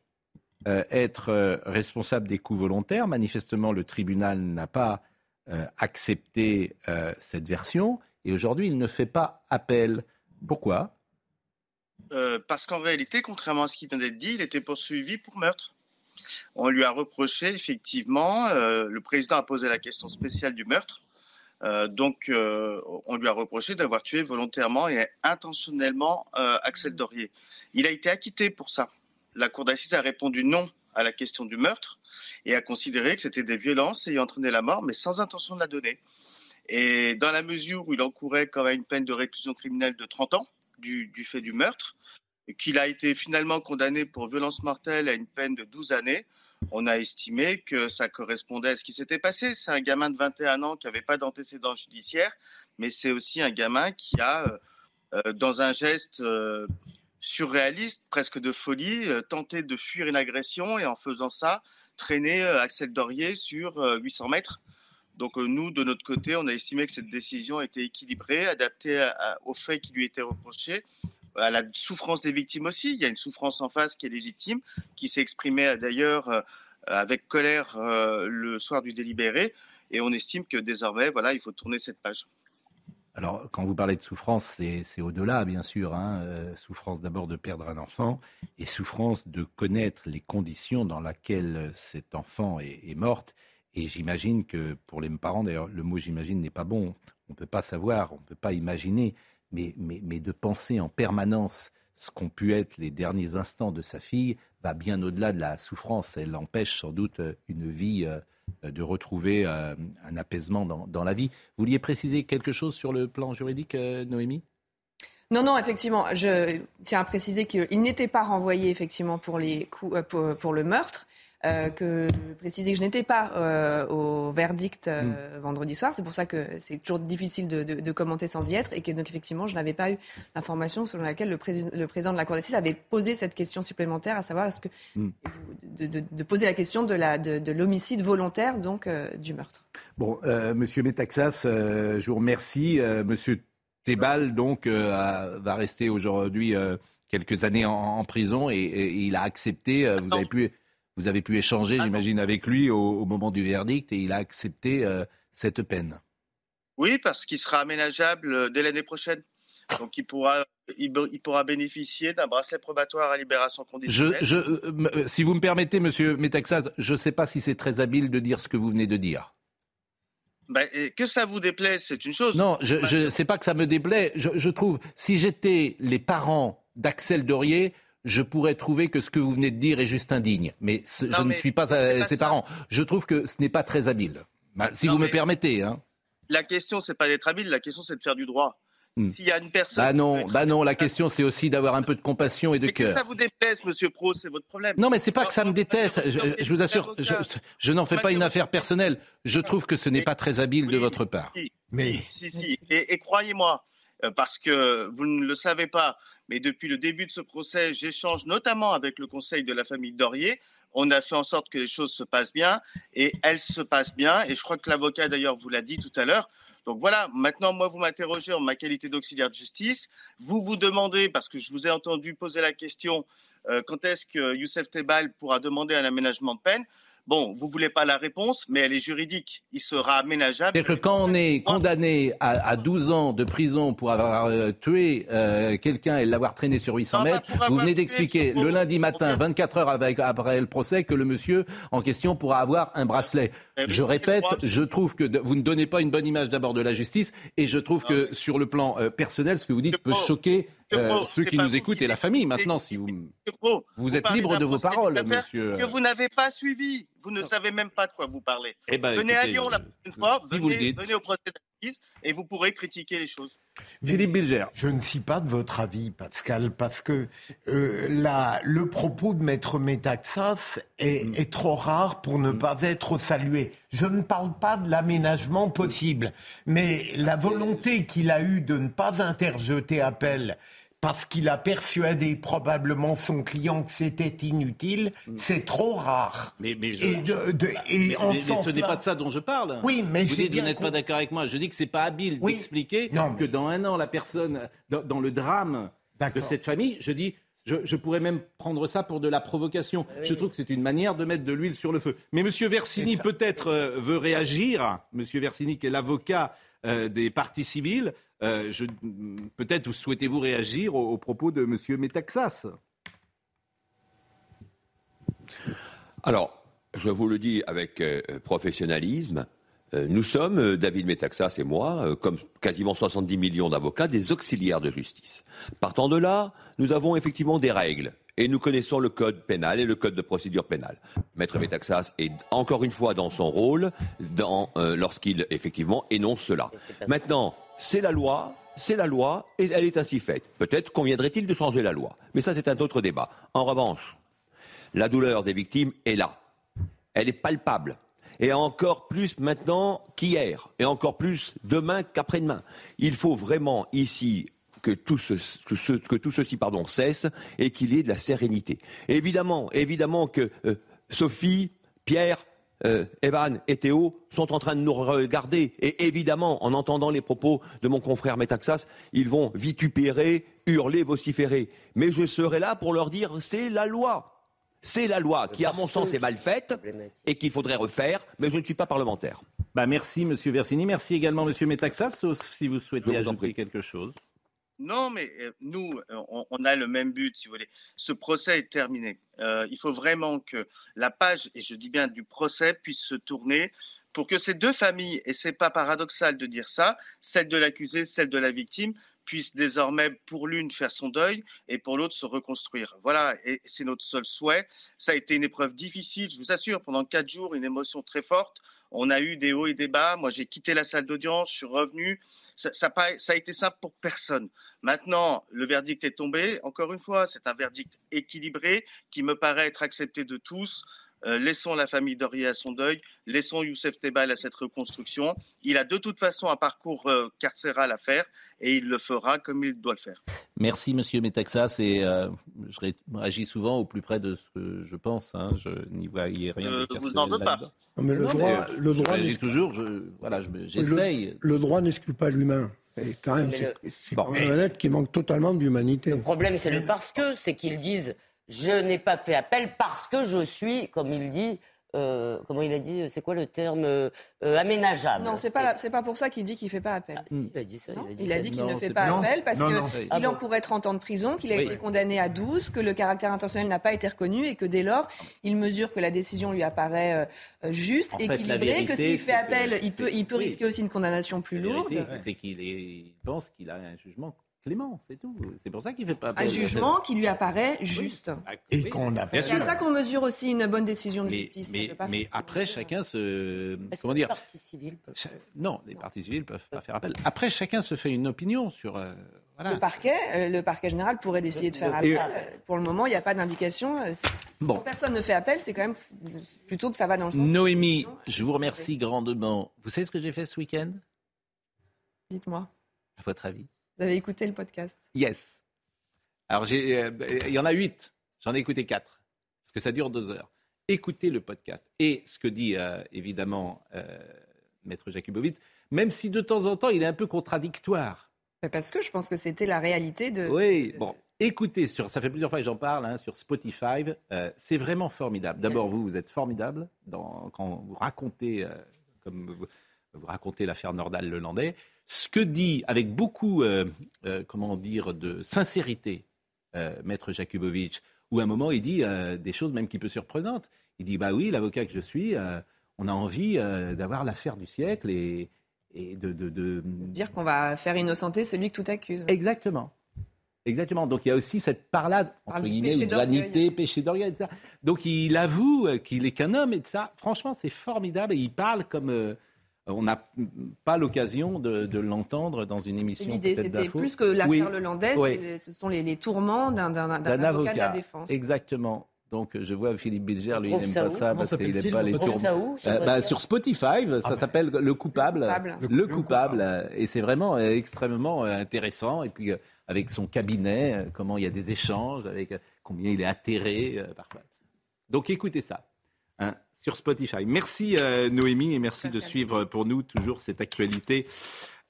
euh, être euh, responsable des coups volontaires. Manifestement, le tribunal n'a pas euh, accepté cette version et aujourd'hui, il ne fait pas appel. Pourquoi? Parce qu'en réalité, contrairement à ce qui vient d'être dit, il était poursuivi pour meurtre. On lui a reproché, effectivement, le président a posé la question spéciale du meurtre. donc, on lui a reproché d'avoir tué volontairement et intentionnellement Axel Dorier. Il a été acquitté pour ça la Cour d'assises a répondu non à la question du meurtre et a considéré que c'était des violences ayant entraîné la mort, mais sans intention de la donner. Et dans la mesure où il encourait quand même une peine de réclusion criminelle de 30 ans du, fait du meurtre, qu'il a été finalement condamné pour violence mortelle à une peine de 12 années, on a estimé que ça correspondait à ce qui s'était passé. C'est un gamin de 21 ans qui n'avait pas d'antécédents judiciaires, mais c'est aussi un gamin qui a, euh, euh, dans un geste euh, surréaliste, presque de folie, tenter de fuir une agression et en faisant ça, traîner euh, Axel Dorier sur 800 euh, mètres. Donc nous, de notre côté, on a estimé que cette décision était équilibrée, adaptée aux faits qui lui étaient reprochés, à la souffrance des victimes aussi. Il y a une souffrance en face qui est légitime, qui s'est exprimée d'ailleurs avec colère le soir du délibéré, et on estime que désormais, voilà, il faut tourner cette page. Alors, quand vous parlez de souffrance, c'est au-delà, bien sûr. Hein. Euh, souffrance d'abord de perdre un enfant et souffrance de connaître les conditions dans lesquelles cet enfant est, morte. Et j'imagine que pour les parents, d'ailleurs, le mot j'imagine n'est pas bon. On ne peut pas savoir, on ne peut pas imaginer, mais, de penser en permanence ce qu'ont pu être les derniers instants de sa fille va bien au-delà de la souffrance. Elle empêche sans doute une vie euh, euh, de retrouver euh, un apaisement dans, la vie. Vous vouliez préciser quelque chose sur le plan juridique, euh, Noémie? Non, non, effectivement, je tiens à préciser qu'il n'était pas renvoyé effectivement pour les coups, pour le meurtre. Euh, que préciser que je n'étais pas euh, au verdict euh, mm. vendredi soir. C'est pour ça que c'est toujours difficile de, commenter sans y être et que donc effectivement je n'avais pas eu l'information selon laquelle le, le, président de la Cour d'assises avait posé cette question supplémentaire, à savoir est-ce que mm. de, poser la question de, l'homicide volontaire donc du meurtre. Bon, Monsieur Metaxas, je vous remercie. Monsieur Tebal donc va rester aujourd'hui quelques années en, prison et, il a accepté. vous avez pu vous avez pu échanger, j'imagine, avec lui au, moment du verdict et il a accepté euh, cette peine. Oui, parce qu'il sera aménageable euh, dès l'année prochaine. Donc il pourra, il, pourra bénéficier d'un bracelet probatoire à libération conditionnelle. Je, euh, si vous me permettez, Monsieur Metaxas, je ne sais pas si c'est très habile de dire ce que vous venez de dire. Ben, que ça vous déplaît, c'est une chose. Non, je ne sais pas que ça me déplaît. Je, je trouve, si j'étais les parents d'Axel Dorier, je pourrais trouver que ce que vous venez de dire est juste indigne. Mais ce- Non, je ne suis pas euh, pas ses ça. parents. Je trouve que ce n'est pas très habile. Bah, si Non, vous me permettez. Hein. La question, c'est pas d'être habile, la question, c'est de faire du droit. Hmm. S'il y a une personne. Bah non, bah non. La question, c'est aussi d'avoir un peu de compassion et de que cœur. ça vous déplaise, monsieur Pro, c'est votre problème. Non, mais c'est pas que ça me déteste. Je, vous assure, je, je n'en fais pas une affaire personnelle. Je trouve que ce n'est pas très habile de votre part. Mais Si, si. Et, et croyez-moi, parce que vous ne le savez pas, mais depuis le début de ce procès, j'échange notamment avec le conseil de la famille Dorier. On a fait en sorte que les choses se passent bien et elles se passent bien. Et je crois que l'avocat d'ailleurs vous l'a dit tout à l'heure. Donc voilà, maintenant moi vous m'interrogez en ma qualité d'auxiliaire de justice. Vous vous demandez, parce que je vous ai entendu poser la question, euh, quand est-ce que Youssef Tebal pourra demander un aménagement de peine? Bon, vous voulez pas la réponse, mais elle est juridique. Il sera aménageable. C'est-à-dire que quand on est condamné à, à 12 ans de prison pour avoir euh, tué euh, quelqu'un et l'avoir traîné sur 800 Non, pas mètres, vous venez d'expliquer le lundi matin, 24 heures avec- après le procès, que le monsieur en question pourra avoir un bracelet. Eh Je c'est répète, je trouve que vous ne donnez pas une bonne image d'abord de la justice et je trouve que sur le plan euh, personnel, ce que vous dites peut choquer euh, ceux qui nous écoutent et la famille maintenant. Si vous, vous êtes libre de vos paroles, monsieur. Que vous n'avez pas suivi. Vous ne savez même pas de quoi vous parlez. Eh ben, venez à Lyon la prochaine fois, si vous le venez, dites. venez au procès d'assises et vous pourrez critiquer les choses. Philippe Bilger. Je ne suis pas de votre avis, Pascal, parce que euh, la- le propos de Maître Métaxas est, Mm. est trop rare pour ne pas être salué. Je ne parle pas de l'aménagement possible, mais la volonté qu'il a eue de ne pas interjeter appel parce qu'il a persuadé probablement son client que c'était inutile, c'est trop rare. Mm. Mais, mais je- Et de- de- Bah, et mais- en mais- ce n'est pas de ça dont je parle. Oui, mais vous vous n'êtes pas d'accord avec moi. Je dis que c'est pas habile Oui. d'expliquer que dans un an la personne dans, dans le drame de cette famille, je dis. Je, je pourrais même prendre ça pour de la provocation. Je trouve que c'est une manière de mettre de l'huile sur le feu. Mais Monsieur Versini peut-être euh, veut réagir. Monsieur Versini, qui est l'avocat euh, des parties civiles, euh, peut-être vous souhaitez-vous réagir aux, propos de Monsieur Métaxas. Alors, je vous le dis avec euh, professionnalisme, nous sommes, David Metaxas et moi, comme quasiment 70 millions d'avocats, des auxiliaires de justice. Partant de là, nous avons effectivement des règles. Et nous connaissons le code pénal et le code de procédure pénale. Maître Metaxas est encore une fois dans son rôle euh, lorsqu'il effectivement énonce cela. Maintenant, c'est la loi, c'est la loi et elle est ainsi faite. Peut-être conviendrait-il de changer la loi. Mais ça, c'est un autre débat. En revanche, la douleur des victimes est là. Elle est palpable. Et encore plus maintenant qu'hier. Et encore plus demain qu'après-demain. Il faut vraiment ici que tout, ce- que ce- que tout ceci pardon, cesse et qu'il y ait de la sérénité. Évidemment, évidemment que euh, Sophie, Pierre, euh, Evan et Théo sont en train de nous regarder. Et évidemment, en entendant les propos de mon confrère Métaxas, ils vont vitupérer, hurler, vociférer. Mais je serai là pour leur dire c'est la loi. C'est la loi qui, à mon sens, est mal faite et qu'il faudrait refaire, mais je ne suis pas parlementaire. Bah merci Monsieur Versini, merci également Monsieur Métaxas, sauf si vous souhaitez Je vous en ajouter quelque chose. Non, mais euh, nous, euh, on, a le même but, si vous voulez. Ce procès est terminé. Euh, il faut vraiment que la page, et je dis bien du procès, puisse se tourner pour que ces deux familles, et c'est pas paradoxal de dire ça, celle de l'accusé, celle de la victime, puissent désormais, pour l'une, faire son deuil et pour l'autre, se reconstruire. Voilà, et c'est notre seul souhait. Ça a été une épreuve difficile, je vous assure, pendant quatre jours, une émotion très forte. On a eu des hauts et des bas. Moi, j'ai quitté la salle d'audience, je suis revenu. Ça, a été simple pour personne. Maintenant, le verdict est tombé. Encore une fois, c'est un verdict équilibré qui me paraît être accepté de tous. Euh, laissons la famille Dorier à son deuil, laissons Youssef Tebal à cette reconstruction. Il a de toute façon un parcours euh, carcéral à faire et il le fera comme il doit le faire. Merci Monsieur Métaxas et euh, je ré- réagis souvent au plus près de ce que je pense. hein. Je n'y voyais rien Euh, de vous n'en veux pas. Non, mais le Non, droit, mais, le je droit toujours. Je, voilà, je le, j'essaye. le droit n'exclut pas l'humain. Et quand même, Mais c'est le- c'est quand même un être qui manque totalement d'humanité. Le problème, c'est le parce que, c'est qu'ils disent je n'ai pas fait appel parce que je suis, comme il dit, euh, comment il a dit, c'est quoi le terme euh, euh, aménageable. Non, c'est pas, c'est pas pour ça qu'il dit qu'il fait pas appel. Il a dit ça. Non, il a dit, qu'il ne fait pas appel parce qu'il. Ah bon encourait 30 ans de prison, qu'il a Oui. été condamné à 12, que le caractère intentionnel n'a pas été reconnu et que dès lors, il mesure que la décision lui apparaît juste, En fait, équilibrée, vérité, que s'il fait appel, que il peut, il peut oui. risquer aussi une condamnation plus La lourde. c'est qu'il pense qu'il a un jugement clément, c'est tout. C'est pour ça qu'il fait pas. Un jugement qui lui apparaît juste. Et qu'on C'est à ça qu'on mesure aussi une bonne décision de Mais, justice. mais, après, chacun se. Comment dire les partis civils peuvent- Non, les partis civils peuvent pas faire appel. Après, chacun se fait une opinion sur. euh, voilà. Le parquet, euh, le parquet général pourrait décider de faire appel. Euh, Pour le moment, il n'y a pas d'indication. Euh, Bon. personne ne fait appel, c'est quand même plutôt que ça va dans le sens. Noémie, je vous remercie grandement. Vous savez ce que j'ai fait ce week-end? Dites-moi. À votre avis? Vous avez écouté le podcast Yes. Alors, euh, il y en a huit. J'en ai écouté quatre. Parce que ça dure deux heures. Écoutez le podcast. Et ce que dit euh, évidemment euh, Maître Jakubowicz, même si de temps en temps il est un peu contradictoire. Parce que je pense que c'était la réalité de. Oui, bon. Écoutez, sur, ça fait plusieurs fois que j'en parle, hein, sur Spotify, euh, c'est vraiment formidable. D'abord, vous, vous êtes formidable dans, quand vous racontez, euh, comme vous, vous racontez l'affaire Nordal-Lelandais, ce que dit avec beaucoup, euh, euh, comment dire, de sincérité, euh, Maître Jakubowicz, où à un moment il dit des choses même qui peu surprenantes. Il dit, bah oui, l'avocat que je suis, on a envie d'avoir l'affaire du siècle et, et de, de, de, Se dire qu'on va faire innocenter celui que tout accuse. Exactement. Exactement. Donc il y a aussi cette parlade, entre Parle guillemets, péché vanité, péché d'orgueil, etc. Donc il avoue qu'il est qu'un homme et de ça. Franchement, c'est formidable et il parle comme euh, on n'a pas l'occasion de, de l'entendre dans une émission. L'idée, c'était plus que l'affaire Oui. Lelandaise, Oui. ce sont les, les tourments d'un D'un avocat, de la défense. Exactement. Donc je vois Philippe Bilger, lui, il n'aime ça pas ça parce qu'il n'aime pas les tourments. sur Euh, bah, sur Spotify, ça s'appelle Le Coupable. Coupable. Le, Coupable. euh, Et c'est vraiment euh, extrêmement euh, intéressant. Et puis, euh, avec son cabinet, euh, comment il y a des échanges, avec euh, combien il est atterré euh, parfois. Donc, écoutez ça hein, sur Spotify. Merci euh, Noémie et merci de suivre pour nous toujours cette actualité.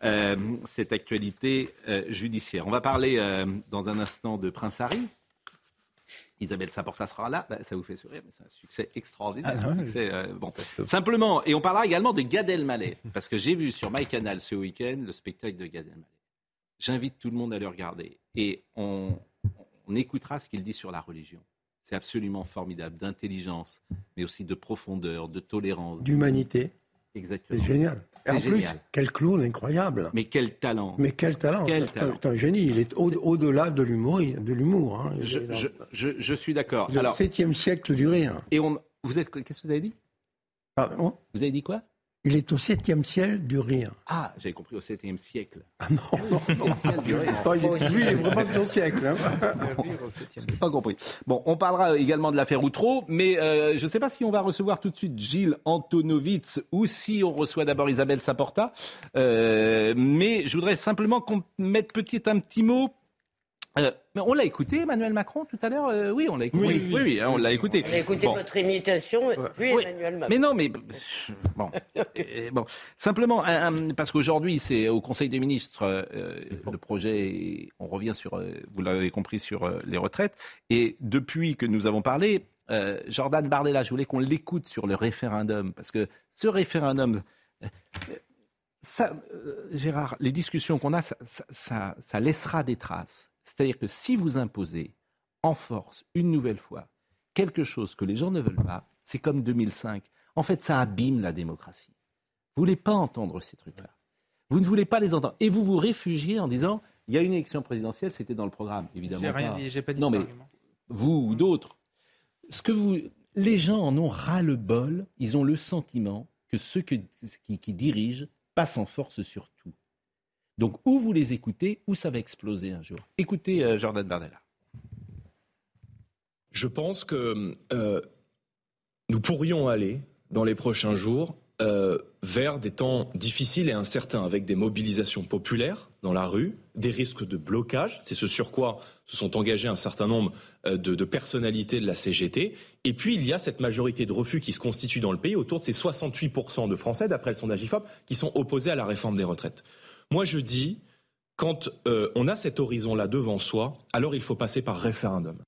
euh, cette actualité euh, judiciaire. On va parler euh, dans un instant de Prince Harry. Isabelle Saporta sera là. Bah, ça vous fait sourire, mais c'est un succès extraordinaire. Ah, non, Un succès, euh, bon. Simplement, et on parlera également de Gad Elmaleh, parce que j'ai vu sur MyCanal ce week-end le spectacle de Gad Elmaleh. J'invite tout le monde à le regarder et on, on écoutera ce qu'il dit sur la religion. C'est absolument formidable, d'intelligence, mais aussi de profondeur, de tolérance. D'humanité. Exactement. C'est génial. Et en plus, quel clown incroyable. Mais quel talent Mais quel talent. Quel C'est un- talent. c'est un génie. Il est au- au-delà de l'humour. De l'humour. hein. Je, dans- je, je, je suis d'accord. Alors, 7e siècle du rire. et on, vous êtes, qu'est-ce que vous avez dit? Pardon? Vous avez dit quoi? Il est au 7e siècle du rire. Ah, j'avais compris au 7e siècle. Ah non, non, non. Non, il est, lui, il est vraiment de son siècle. hein. Pas compris. Bon, on parlera également de l'affaire Outreau, mais euh, je ne sais pas si on va recevoir tout de suite Gilles Antonovitz ou si on reçoit d'abord Isabelle Saporta. Euh, mais je voudrais simplement qu'on mette petit un petit mot. Euh, mais on l'a écouté, Emmanuel Macron, tout à l'heure Euh, Oui, on l'a écouté. Oui, oui, oui, hein, on l'a écouté. On a écouté Bon. votre imitation, puis Oui, Emmanuel Macron. Mais non, mais bon, Euh, bon. simplement un- un- parce qu'aujourd'hui c'est au Conseil des ministres euh, le projet. On revient sur, euh, vous l'avez compris, sur euh, les retraites. Et depuis que nous avons parlé, euh, Jordan Bardella, je voulais qu'on l'écoute sur le référendum parce que ce référendum. euh, Ça, euh, Gérard, les discussions qu'on a, ça, ça- ça- ça laissera des traces. C'est-à-dire que si vous imposez en force, une nouvelle fois, quelque chose que les gens ne veulent pas, c'est comme 2005. En fait, ça abîme la démocratie. Vous voulez pas entendre ces trucs-là. Vous ne voulez pas les entendre. Et vous vous réfugiez en disant, il y a une élection présidentielle, c'était dans le programme, évidemment. J'ai rien dit, j'ai pas dit Non, mais argument. vous ou d'autres, ce que vous, les gens en ont ras le bol. Ils ont le sentiment que ceux que- qui, qui dirigent passent en force sur tout. Donc, ou vous les écoutez, ou ça va exploser un jour. Écoutez euh, Jordan Bardella. Je pense que euh, nous pourrions aller, dans les prochains jours, euh, vers des temps difficiles et incertains, avec des mobilisations populaires dans la rue, des risques de blocage, c'est ce sur quoi se sont engagés un certain nombre de, de personnalités de la CGT, et puis il y a cette majorité de refus qui se constitue dans le pays, autour de ces 68% de Français, d'après le sondage IFOP, qui sont opposés à la réforme des retraites. Moi je dis, quand euh, on a cet horizon-là devant soi, alors il faut passer par référendum.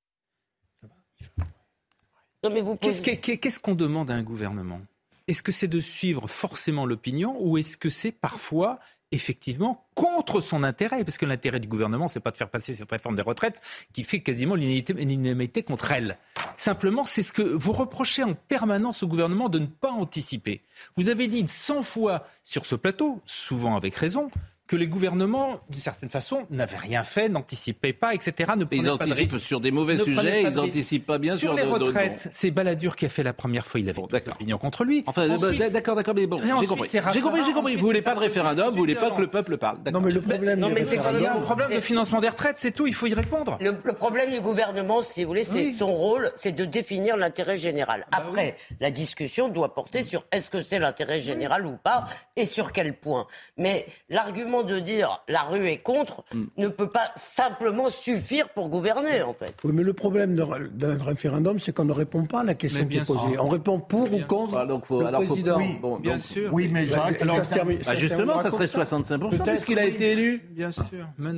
Non, mais vous Qu'est-ce que- qu'est-ce qu'on demande à un gouvernement? Est-ce que c'est de suivre forcément l'opinion ou est-ce que c'est parfois effectivement contre son intérêt? Parce que l'intérêt du gouvernement, c'est pas de faire passer cette réforme des retraites qui fait quasiment l'unanimité l'unanimité contre elle. Simplement, c'est ce que vous reprochez en permanence au gouvernement de ne pas anticiper. Vous avez dit 100 fois sur ce plateau, souvent avec raison, que les gouvernements, d'une certaine façon, n'avaient rien fait, n'anticipaient pas, etc. Ne Ils pas anticipent sur des mauvais Ne sujets, ils de risques. anticipent pas bien sur sur les retraites. C'est Balladur qui a fait la première fois. Il avait toute l'opinion contre lui. Enfin, bah, d'accord, d'accord, mais bon, j'ai compris. J'ai compris, j'ai compris. Ensuite, Vous voulez pas de référendum, vous voulez pas que le peuple parle. Non, mais le problème, non, mais c'est Il y a un problème de financement des retraites, c'est tout. Il faut y répondre. Le, le problème du gouvernement, si vous voulez, c'est son rôle, c'est de définir l'intérêt général. Bah Après, la discussion doit porter sur est-ce que c'est l'intérêt général ou pas et sur quel point. Mais l'argument de dire la rue est contre Hmm. ne peut pas simplement suffire pour gouverner, en fait. Oui, mais le problème d'un référendum, c'est qu'on ne répond pas à la question qui est posée. On répond pour ou contre Ah, donc faut- le alors faut- oui, bon, Bien donc- sûr. Oui, mais ça Bah, justement, ça serait comme 65%, Peut-être, puisqu'il a été élu. Bien sûr.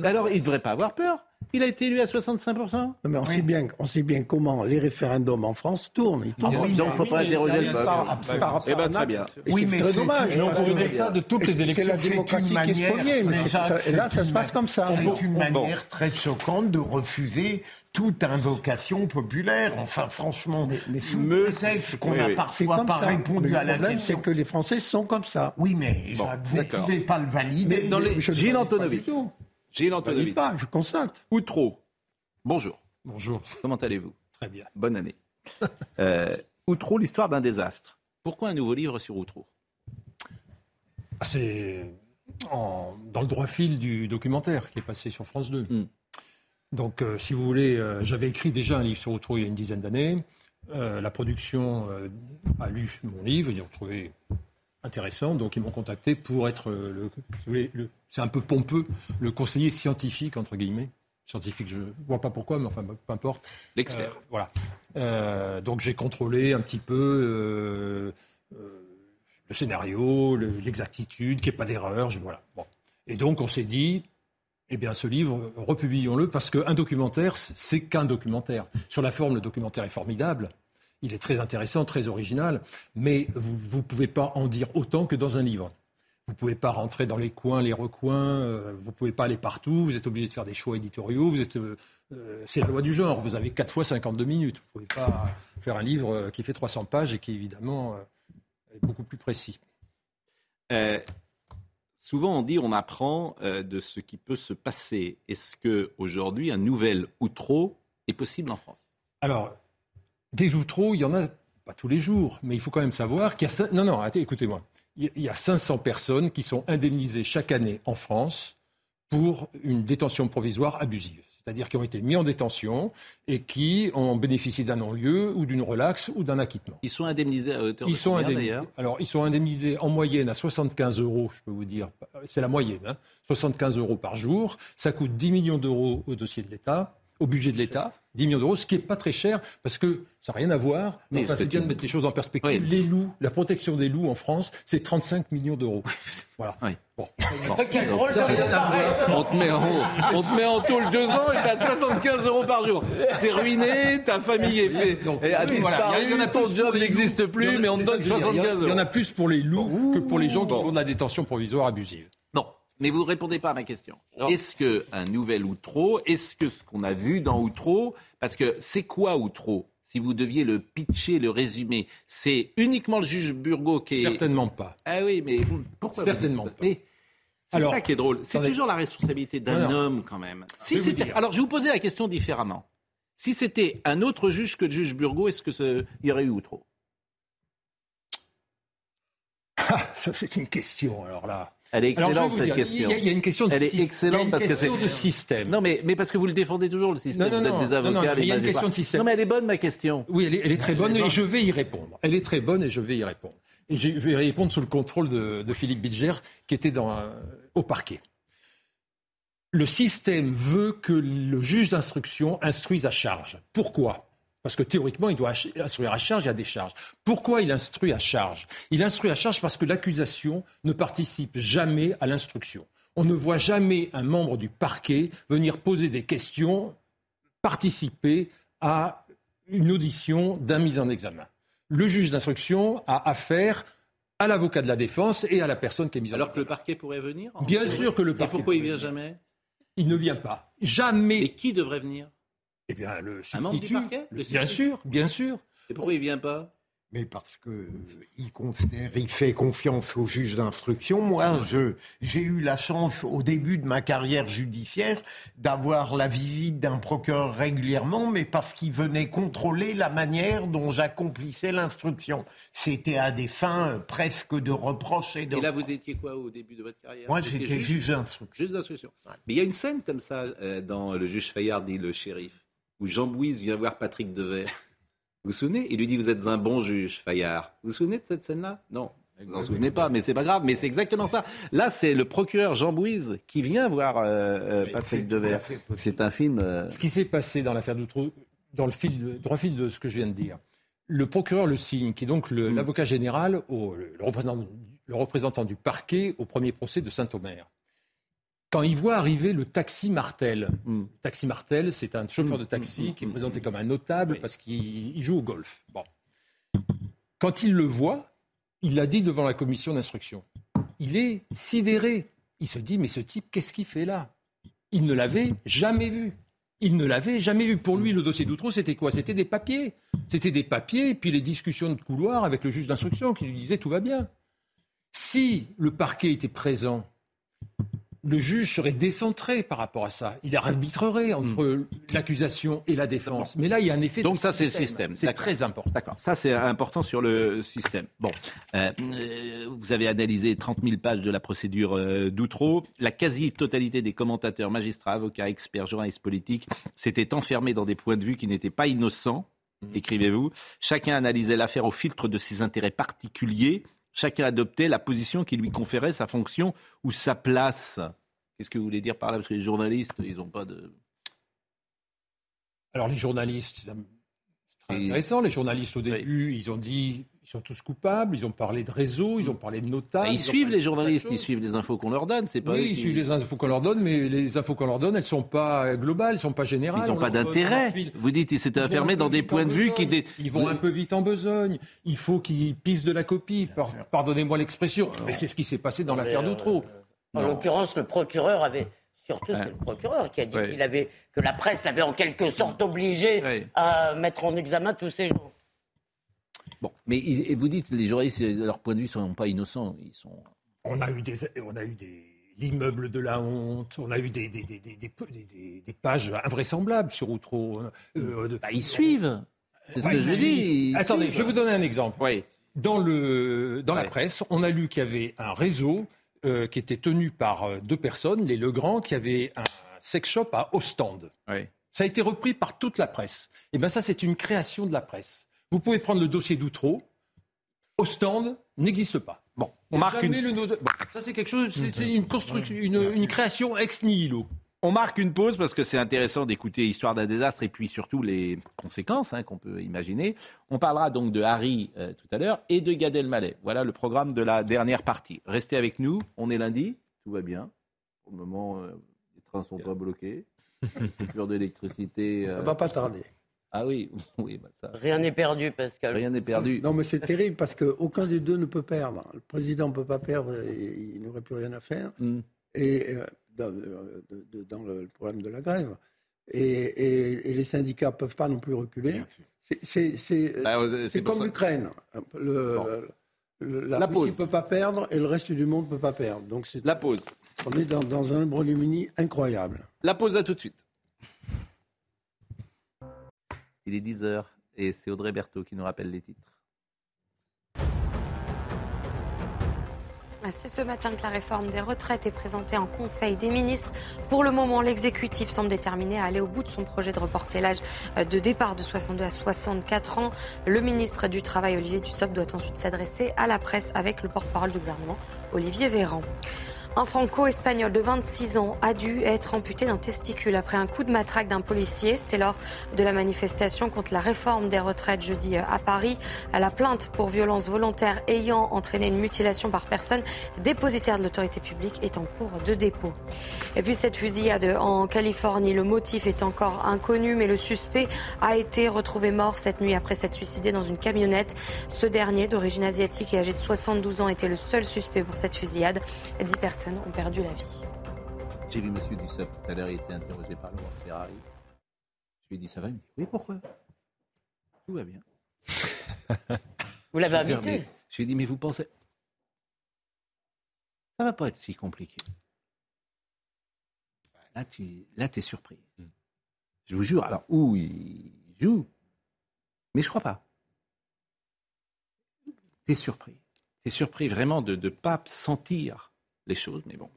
Alors, il ne devrait pas avoir peur. Il a été élu à 65%. Non, mais on, sait bien, on sait bien comment les référendums en France tournent. Ils tournent. Ah bon, donc, faut pas interroger le peuple. Eh ben, par- très bien. Et Oui, mais c'est dommage. une- on pourrait dire ça de toutes les élections. C'est la démocratie une qui est manière- spoliée. mais mais là, ça se passe comme ça. C'est une Bon. manière très choquante de refuser toute invocation populaire. Enfin, franchement, sous me- prétexte qu'on oui, n'a oui. Parfois comme pas ça. répondu Mais à le la problème, c'est question. que les Français sont comme ça. Oui, mais vous ne pouvez pas le valider. Dans les- je ne Gilles valide Gilles Je ne valide Antonovitch. pas, je constate. Outreau. Bonjour. Bonjour. Comment allez-vous? Très bien. Bonne année. Euh, Outreau, l'histoire d'un désastre. Pourquoi un nouveau livre sur Outreau Ah, C'est en- dans le droit fil du documentaire qui est passé sur France 2. Hmm. Donc, euh, si vous voulez, euh, j'avais écrit déjà un livre sur Outreau il y a une dizaine d'années. Euh, la production euh, a lu mon livre, ils l'ont trouvé intéressant, donc ils m'ont contacté pour être euh, le, c'est un peu pompeux, le conseiller scientifique entre guillemets. Scientifique, je ne vois pas pourquoi, mais enfin, peu importe. L'expert. Euh, voilà. Euh, donc j'ai contrôlé un petit peu le scénario, le- l'exactitude, qu'il n'y ait pas d'erreur. Voilà. Bon. Et donc on s'est dit, eh bien ce livre, republions-le, parce qu'un documentaire, c'est qu'un documentaire. Sur la forme, le documentaire est formidable. Il est très intéressant, très original, mais vous ne pouvez pas en dire autant que dans un livre. Vous ne pouvez pas rentrer dans les coins, les recoins, euh, vous ne pouvez pas aller partout, vous êtes obligé de faire des choix éditoriaux, vous êtes, euh, euh, c'est la loi du genre, vous avez 4 fois 52 minutes. Vous ne pouvez pas faire un livre qui fait 300 pages et qui évidemment euh, est beaucoup plus précis. Souvent, on dit on apprend de ce qui peut se passer. Est-ce que aujourd'hui, un nouvel Outreau est possible en France? Alors, des outreaux, il y en a pas tous les jours, mais il faut quand même savoir qu'il y a... Non, non, écoutez-moi. Il y a 500 personnes qui sont indemnisées chaque année en France pour une détention provisoire abusive. C'est-à-dire qui ont été mis en détention et qui ont bénéficié d'un non-lieu ou d'une relaxe ou d'un acquittement. Ils sont indemnisés à hauteur de Ils sont combien, indemnisés. Alors, ils sont indemnisés en moyenne à 75 euros, je peux vous dire. C'est la moyenne, hein, 75 euros par jour. Ça coûte 10 millions d'euros au dossier de l'État, au budget de l'État. 10 millions d'euros, ce qui n'est pas très cher parce que ça n'a rien à voir. Mais Oui, enfin, c'est bien de mettre les choses en perspective. Oui. Les loups, la protection des loups en France, c'est 35 millions d'euros. voilà. Oui. Bon. Ça, on te met en on te met en tôle deux ans et t'as 75 euros par jour. T'es ruiné, ta famille est fait, Donc, et a voilà. disparu, Il y en a ton job n'existe plus, a- mais on te donne que je veux dire. Il y en a- 75 euros. plus pour les loups que pour les gens qui Bon. font de la détention provisoire abusive. Non, mais vous ne répondez pas à ma question. Est-ce que un nouvel Outreau, est-ce que ce qu'on a vu dans Outreau, parce que c'est quoi Outreau Si vous deviez le pitcher, le résumer, c'est uniquement le juge Burgot qui est. Certainement pas. Ah oui, mais pourquoi Certainement pas. Mais C'est ça qui est drôle. C'est toujours la responsabilité d'un homme quand même. Si Je alors je vais vous poser la question différemment. Si c'était un autre juge que le juge Burgot, est-ce que ce- il y aurait eu Outreau Ah, ça, c'est une question, alors là. Elle est excellente cette dire, question. Il y, a, il y a une question de Elle est excellente une parce que c'est de système. Non, mais, mais parce que vous le défendez toujours le système. Non, des non, non, avocats, mais il y a une question de système. Non, mais elle est bonne ma question. Oui, elle est, elle est très bonne et je vais y répondre. Elle est très bonne et je vais y répondre. Et je vais y répondre sous le contrôle de, de Philippe Bilger, qui était dans, un- au parquet. Le système veut que le juge d'instruction instruise à charge. Pourquoi? Parce que théoriquement, il doit instruire à charge et à décharge. Pourquoi il instruit à charge? Il instruit à charge parce que l'accusation ne participe jamais à l'instruction. On ne voit jamais un membre du parquet venir poser des questions, participer à une audition d'un mis en examen. Le juge d'instruction a affaire à l'avocat de la défense et à la personne qui est mise en Alors que le parquet pourrait venir en Bien sûr que le Et parquet pourquoi il vient jamais? Il ne vient pas. Jamais. Et qui devrait venir? Eh bien, le Un membre du substitut. parquet Le- Le Bien sûr, bien sûr. Et pourquoi il vient pas? Mais parce que euh, il considère, il fait confiance au juge d'instruction. Moi, je, j'ai eu la chance au début de ma carrière judiciaire d'avoir la visite d'un procureur régulièrement, mais parce qu'il venait contrôler la manière dont j'accomplissais l'instruction. C'était à des fins euh, presque de reproches et de. Et là, vous étiez quoi au début de votre carrière? Moi, j'étais juge d'instruction. Juge d'instruction. Mais il y a une scène comme ça euh, dans Le juge Fayard dit le shérif, où Jean Bouise vient voir Patrick Devers. Vous vous souvenez? Il lui dit Vous êtes un bon juge, Fayard. Vous vous souvenez de cette scène-là? Non. Vous vous en souvenez pas, mais c'est pas grave. Mais c'est exactement ça. Là, c'est le procureur Jean Bouise qui vient voir euh, euh, Patrick Devers. C'est un film. euh, Ce qui s'est passé dans l'affaire Doutreau, dans le fil, droit fil de ce que je viens de dire, le procureur Le Signe, qui est donc Mm. l'avocat général, au- le, représentant, le représentant du parquet au premier procès de Saint-Omer, quand il voit arriver le taxi Martel, Mm. le taxi Martel, c'est un chauffeur de taxi qui est présenté comme un notable parce qu'il il joue au golf. Bon. Quand il le voit, il l'a dit devant la commission d'instruction. Il est sidéré. Il se dit, mais ce type, qu'est-ce qu'il fait là? Il ne l'avait jamais vu. Il ne l'avait jamais vu. Pour lui, le dossier d'Outreau, c'était quoi? C'était des papiers. C'était des papiers, et puis les discussions de couloir avec le juge d'instruction qui lui disait tout va bien. Si le parquet était présent, le juge serait décentré par rapport à ça. Il arbitrerait entre l'accusation et la défense. Mais là, il y a un effet Donc de ça, c'est le système. C'est très important. D'accord. Ça, c'est important sur le système. Bon, euh, euh, vous avez analysé 30 000 pages de la procédure euh, d'Outreau. La quasi-totalité des commentateurs, magistrats, avocats, experts, journalistes politiques s'étaient enfermés dans des points de vue qui n'étaient pas innocents, écrivez-vous. Chacun analysait l'affaire au filtre de ses intérêts particuliers. Chacun adoptait la position qui lui conférait sa fonction ou sa place. Qu'est-ce que vous voulez dire par là Parce que les journalistes, ils n'ont pas de... Alors les journalistes, c'est très intéressant. Les journalistes au début, ils ont dit, ils sont tous coupables. Ils ont parlé de réseau, ils ont parlé de notables. Bah, ils suivent les journalistes, ils suivent les infos qu'on leur donne. C'est pas Oui, ils qui- suivent les infos qu'on leur donne, mais les infos qu'on leur donne, elles sont pas globales, elles sont pas générales. Ils n'ont On pas d'intérêt. Vous dites qu'ils s'étaient Ils vont enfermés dans des points de vue qui... dé- Ils vont un peu vite en besogne. Il faut qu'ils pissent de la copie. Par- Pardonnez-moi l'expression, mais c'est ce qui s'est passé dans l'affaire euh, d'Outreau. En l'occurrence, le procureur avait. Surtout, Ouais. c'est le procureur qui a dit Ouais. qu'il avait, que la presse l'avait en quelque sorte obligé à mettre en examen tous ces gens. Bon, mais et vous dites les journalistes, de leur point de vue, ne sont pas innocents. Ils sont... On a eu des, on a eu des l'immeuble de la honte, on a eu des, des, des, des, des- des- des pages invraisemblables sur Outreau. Euh, de- ils suivent. C'est ce Ouais, que je dis. Attendez, je vais vous donner un exemple. Oui. Dans, le, dans la presse, on a lu qu'il y avait un réseau euh, qui était tenu par euh, deux personnes, les Legrand, qui avaient un sex shop à Ostende. Ça a été repris par toute la presse. Et bien ça, c'est une création de la presse. Vous pouvez prendre le dossier d'Outreau. Ostende n'existe pas. Bon, on marque une- le nom de- Bon, ça c'est quelque chose, c'est c'est une construction, une, une création ex nihilo. On marque une pause parce que c'est intéressant d'écouter l'histoire d'un désastre et puis surtout les conséquences hein, qu'on peut imaginer. On parlera donc de Harry euh, tout à l'heure et de Gad Elmaleh. Voilà le programme de la dernière partie. Restez avec nous. On est lundi, tout va bien. Pour le moment, euh, les trains sont pas bloqués. Coupure d'électricité. euh, Ça va pas tarder. Ah oui, oui, bah ça. Rien n'est perdu, Pascal. Rien n'est perdu. Non, mais c'est terrible parce qu'aucun des deux ne peut perdre. Le président ne peut pas perdre, et il n'aurait plus rien à faire. Mm. Et euh, dans, euh, de- dans le problème de la grève. Et, et- et les syndicats ne peuvent pas non plus reculer. C'est- C'est c'est- Bah, comme l'Ukraine. Le, le- la, La Russie pause. ne peut pas perdre et le reste du monde ne peut pas perdre. Donc c'est La pause. On est dans, dans un Brolumini incroyable. La pause à tout de suite. Il est 10h et c'est Audrey Berthaud qui nous rappelle les titres. C'est ce matin que la réforme des retraites est présentée en Conseil des ministres. Pour le moment, l'exécutif semble déterminé à aller au bout de son projet de reporter l'âge de départ de 62 à 64 ans. Le ministre du Travail, Olivier Dussopt, doit ensuite s'adresser à la presse avec le porte-parole du gouvernement, Olivier Véran. Un franco-espagnol de 26 ans a dû être amputé d'un testicule après un coup de matraque d'un policier. C'était lors de la manifestation contre la réforme des retraites jeudi à Paris. La plainte pour violence volontaire ayant entraîné une mutilation par personne dépositaire de l'autorité publique est en cours de dépôt. Et puis cette fusillade en Californie, le motif est encore inconnu, mais le suspect a été retrouvé mort cette nuit après s'être suicidé dans une camionnette. Ce dernier, d'origine asiatique et âgé de 72 ans, était le seul suspect pour cette fusillade. Ont perdu la vie. J'ai vu M. Dussopt tout à l'heure, il était interrogé par Laurence Ferrari. Je lui ai dit ça va, il me dit oui, pourquoi? Tout va bien. Vous l'avez invité? mais- Je lui ai dit, mais vous pensez. Ça va pas être si compliqué. Là, tu là, es surpris. Je vous jure. Alors, où il joue, mais je crois pas. Tu es surpris. Tu es surpris vraiment de ne pas sentir les choses, mais bon.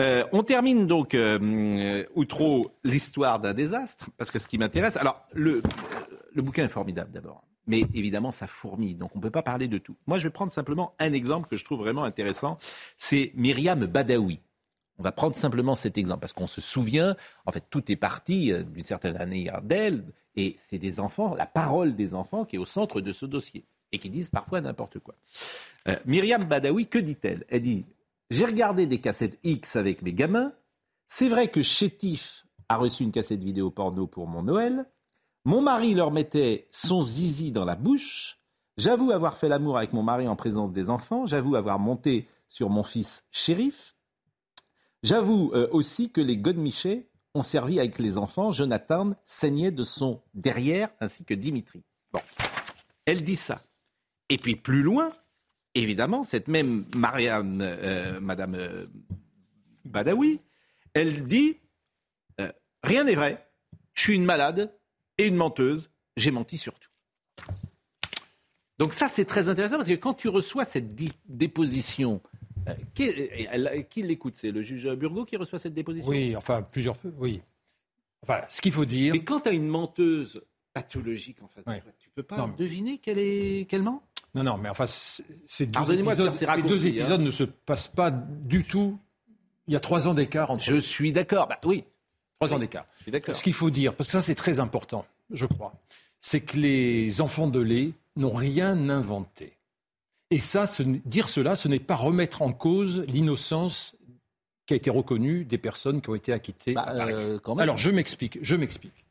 Euh, on termine donc, euh, euh, outro l'histoire d'un désastre, parce que ce qui m'intéresse, alors le, le bouquin est formidable d'abord, mais évidemment ça fourmille, donc on ne peut pas parler de tout. Moi je vais prendre simplement un exemple que je trouve vraiment intéressant, c'est Myriam Badawi. On va prendre simplement cet exemple, parce qu'on se souvient, en fait tout est parti euh, d'une certaine année d'elle, et c'est des enfants, la parole des enfants qui est au centre de ce dossier, et qui disent parfois n'importe quoi. Euh, Myriam Badawi, que dit-elle? Elle dit J'ai regardé des cassettes X avec mes gamins. C'est vrai que Chétif a reçu une cassette vidéo porno pour mon Noël. Mon mari leur mettait son zizi dans la bouche. J'avoue avoir fait l'amour avec mon mari en présence des enfants. J'avoue avoir monté sur mon fils shérif. J'avoue euh, aussi que les godemichés ont servi avec les enfants. Jonathan saignait de son derrière ainsi que Dimitri. Bon, elle dit ça. Et puis plus loin, évidemment, cette même Marianne, euh, Madame euh, Badawi, elle dit euh, Rien n'est vrai. Je suis une malade et une menteuse. J'ai menti sur tout. Donc ça, c'est très intéressant parce que quand tu reçois cette déposition, qui, l'écoute? C'est le juge Burgot qui reçoit cette déposition? Oui, enfin, plusieurs. Oui. Enfin, ce qu'il faut dire. Mais quand tu as une menteuse pathologique en face de toi, tu peux pas Non, mais- deviner qu'elle est qu'elle ment? Non, non, mais enfin, ces deux de épisodes, ces raccourcis, deux épisodes hein. ne se passent pas du tout. Il y a trois ans d'écart entre. Je suis d'accord. Bah oui. Trois ans d'écart. Ce qu'il faut dire, parce que ça c'est très important, je crois, c'est que les enfants de lait n'ont rien inventé. Et ça, ce dire cela, ce n'est pas remettre en cause l'innocence qui a été reconnue des personnes qui ont été acquittées. Paris. euh, quand même. Alors je m'explique, je m'explique.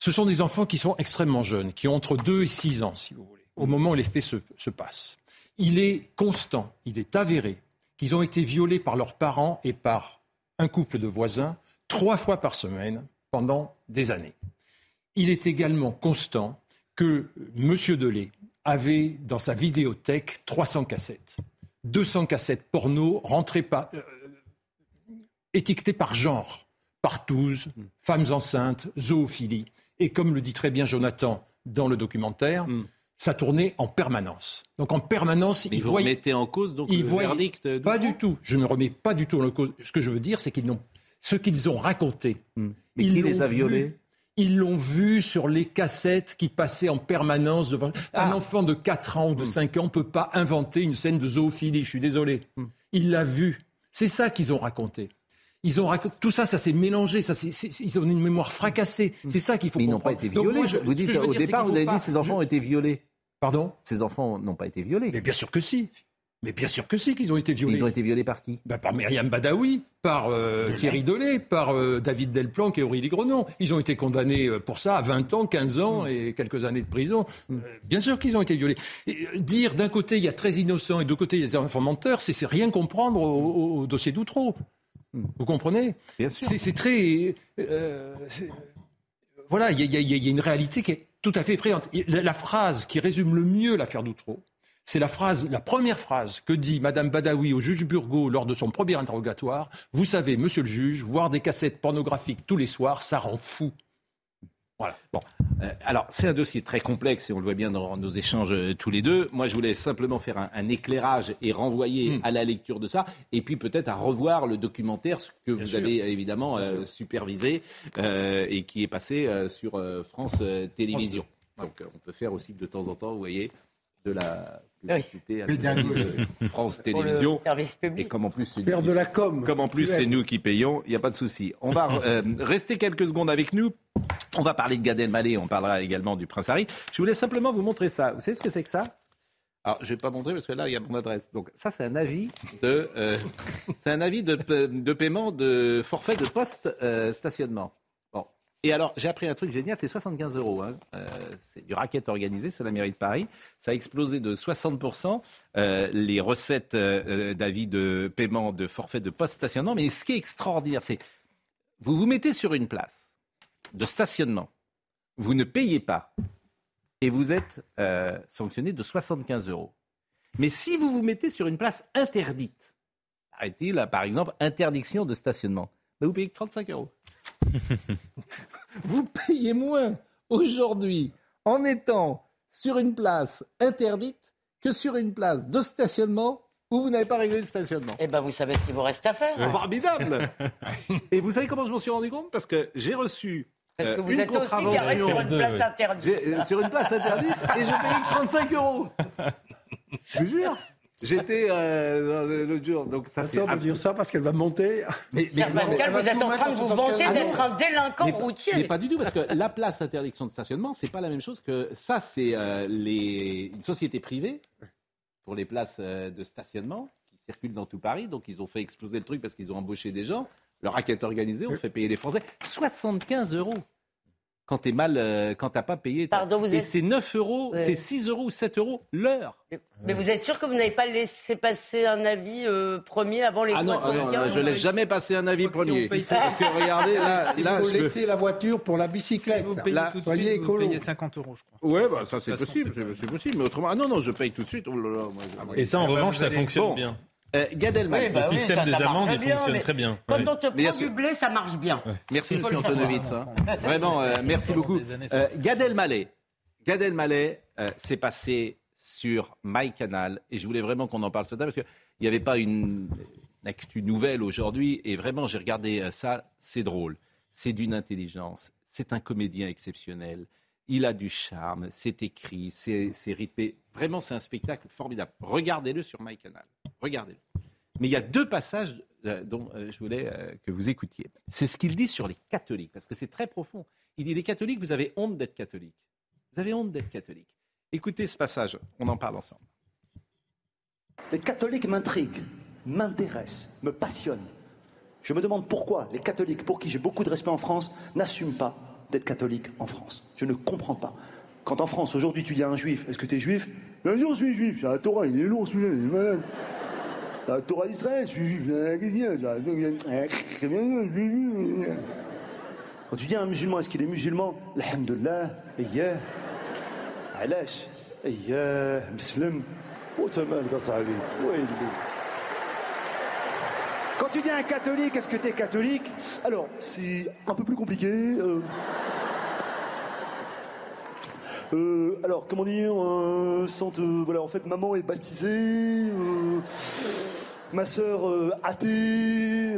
Ce sont des enfants qui sont extrêmement jeunes, qui ont entre 2 et 6 ans, si vous voulez, au moment où les faits se, se passent. Il est constant, il est avéré qu'ils ont été violés par leurs parents et par un couple de voisins trois fois par semaine pendant des années. Il est également constant que M. Delay avait dans sa vidéothèque 300 cassettes. 200 cassettes porno rentrées par, euh, étiquetées par genre, partouze, femmes enceintes, zoophilie. Et comme le dit très bien Jonathan dans le documentaire, ça tournait en permanence. Donc en permanence, Mais il vous voyait- remettez en cause donc il le voyait- verdict de Pas du tout. Je ne remets pas du tout en cause. Ce que je veux dire, c'est qu'ils n'ont ce qu'ils ont raconté. Hmm. Mais ils qui les l'ont a vu- violés? Ils l'ont vu sur les cassettes qui passaient en permanence devant. Ah. Un enfant de 4 ans ou Hmm. de 5 ans ne peut pas inventer une scène de zoophilie. Je suis désolé. Il l'a vu. C'est ça qu'ils ont raconté. Ils ont raconté tout ça, ça s'est mélangé. Ça, ils ont une mémoire fracassée. C'est ça qu'il faut. Mais ils n'ont pas été violés. moi, je- vous dites au dire, départ, vous avez pas- dit ces enfants ont été violés. Pardon? Ces enfants n'ont pas été violés. Mais bien sûr que si. Mais bien sûr que si qu'ils ont été violés. Ils ont été violés par qui? Bah, par Myriam Badawi, par euh, Thierry Delay, par euh, David Delplanque et Aurélie Grenon. Ils ont été condamnés euh, pour ça à 20 ans, 15 ans et quelques années de prison. Euh, bien sûr qu'ils ont été violés. Et, dire d'un côté il y a très innocents et de l'autre côté il y a des enfants menteurs, c'est c'est rien comprendre au, au- au dossier d'Outreau. Vous comprenez Bien sûr. C'est très... euh, voilà, il y, a- y y une réalité qui est tout à fait effrayante. La phrase qui résume le mieux l'affaire d'Outreau, c'est la phrase, la première phrase que dit Madame Badawi au juge Burgot lors de son premier interrogatoire. Vous savez, Monsieur le juge, voir des cassettes pornographiques tous les soirs, ça rend fou. Voilà. Bon, euh, alors c'est un dossier très complexe et on le voit bien dans nos échanges euh, tous les deux. Moi, je voulais simplement faire un, un éclairage et renvoyer à la lecture de ça, et puis peut-être à revoir le documentaire ce que vous sûr. avez euh, évidemment euh, supervisé et qui est passé sur France Télévisions. Donc, on peut faire aussi de temps en temps, vous voyez, de la publicité télévision, euh, France Télévisions. service public. Et comme en plus c'est nous de qui- la com. comme en plus c'est nous qui payons, il n'y a pas de souci. On va euh, rester quelques secondes avec nous. On va parler de Gad Elmaleh, on parlera également du Prince Harry. Je voulais simplement vous montrer ça. Vous savez ce que c'est que ça? Alors, je vais pas montrer parce que là, il y a mon adresse. Donc, ça, c'est un avis de, euh, c'est un avis de, de paiement de forfait de poste euh, stationnement. Et alors, j'ai appris un truc génial, c'est 75 euros. hein. Euh, c'est du racket organisé, c'est la mairie de Paris. Ça a explosé de 60% euh, les recettes euh, d'avis de paiement de forfait de poste stationnement. Mais ce qui est extraordinaire, c'est vous vous mettez sur une place de stationnement, vous ne payez pas. et vous êtes sanctionné de 75 euros. Mais si vous vous mettez sur une place interdite, arrête-t-il, par exemple, interdiction de stationnement, ben vous payez que 35 euros. vous payez moins aujourd'hui en étant sur une place interdite que sur une place de stationnement où vous n'avez pas réglé le stationnement. Eh ben, vous savez ce qu'il vous reste à faire. Formidable Et vous savez comment je m'en suis rendu compte? Parce que j'ai reçu Parce que euh, vous une êtes aussi contravention garé sur une place interdite. Euh, sur une place interdite et j'ai payé que 35 euros. Je vous jure. J'étais euh, dans le- l'autre jour, donc ça c'est Attends de dire ça parce qu'elle va monter. Mais, Pascal, vous êtes en train de vous vanter d'être un délinquant mais, routier. mais pas du tout, parce que la place interdiction de stationnement, c'est pas la même chose que ça. C'est euh, les une société privée pour les places euh, de stationnement qui circulent dans tout Paris. Donc ils ont fait exploser le truc parce qu'ils ont embauché des gens. Le racket organisé, on fait payer les Français 75 euros. Quand t'es mal, euh, quand t'as pas payé. Pardon, vous Et êtes- c'est 9 euros, Ouais. c'est 6 euros ou 7 euros l'heure. Mais vous êtes sûr que vous n'avez pas laissé passer un avis euh, premier avant les Ah non, ah 75 non, je n'ai jamais passé un avis premier. paye- Parce que regardez, là, Il là faut je laisser la voiture pour la bicyclette. Si vous payez Là, tout de suite, vous payez 50 euros, je crois. Ouais, bah, ça c'est possible, c'est possible, mais autrement, ah non, non, je paye tout de suite. Oh là là, moi, je- Et ça, en Ah bah, revanche, vous ça fonctionne Bon. bien. Euh, Gad Elmaleh. Oui, bah Le oui, système ça- des ça amendes, il fonctionne mais très bien. Quand on te bien prend sûr. du blé, ça marche bien. Merci, monsieur. Antonovitz. hein. Vraiment, euh, merci beaucoup. Euh, Gad Elmaleh. Gad Elmaleh euh, s'est passé sur MyCanal et je voulais vraiment qu'on en parle ce matin parce qu'il n'y avait pas une, une actu nouvelle aujourd'hui et vraiment j'ai regardé euh, ça, c'est drôle, c'est d'une intelligence, c'est un comédien exceptionnel, il a du charme, c'est écrit, c'est rythmé, vraiment c'est un spectacle formidable. Regardez-le sur MyCanal, regardez-le. Mais il y a deux passages euh, dont euh, je voulais euh, que vous écoutiez. C'est ce qu'il dit sur les catholiques, parce que c'est très profond. Il dit les catholiques, vous avez honte d'être catholique. Vous avez honte d'être catholique. Écoutez ce passage, on en parle ensemble. Les catholiques m'intriguent, m'intéressent, me passionnent. Je me demande pourquoi les catholiques, pour qui j'ai beaucoup de respect en France, n'assument pas d'être catholiques en France. Je ne comprends pas. Quand en France, aujourd'hui, tu dis à un juif, est-ce que tu es juif Bien sûr, je suis juif. C'est la Torah, il est lourd, celui-là, il est malade. C'est la Torah d'Israël, je suis juif. Qu'est-ce qu'il y a Très bien, je suis juif. Quand tu dis à un musulman, est-ce qu'il est musulman Alhamdulillah, yeah. علاش اياه مسلم وتمام صاحبي وين quand tu dis un catholique, est-ce que tu es catholique? Alors, c'est un peu plus compliqué. euh. Euh, alors, comment dire euh, en fait, maman est baptisée. ma sœur athée.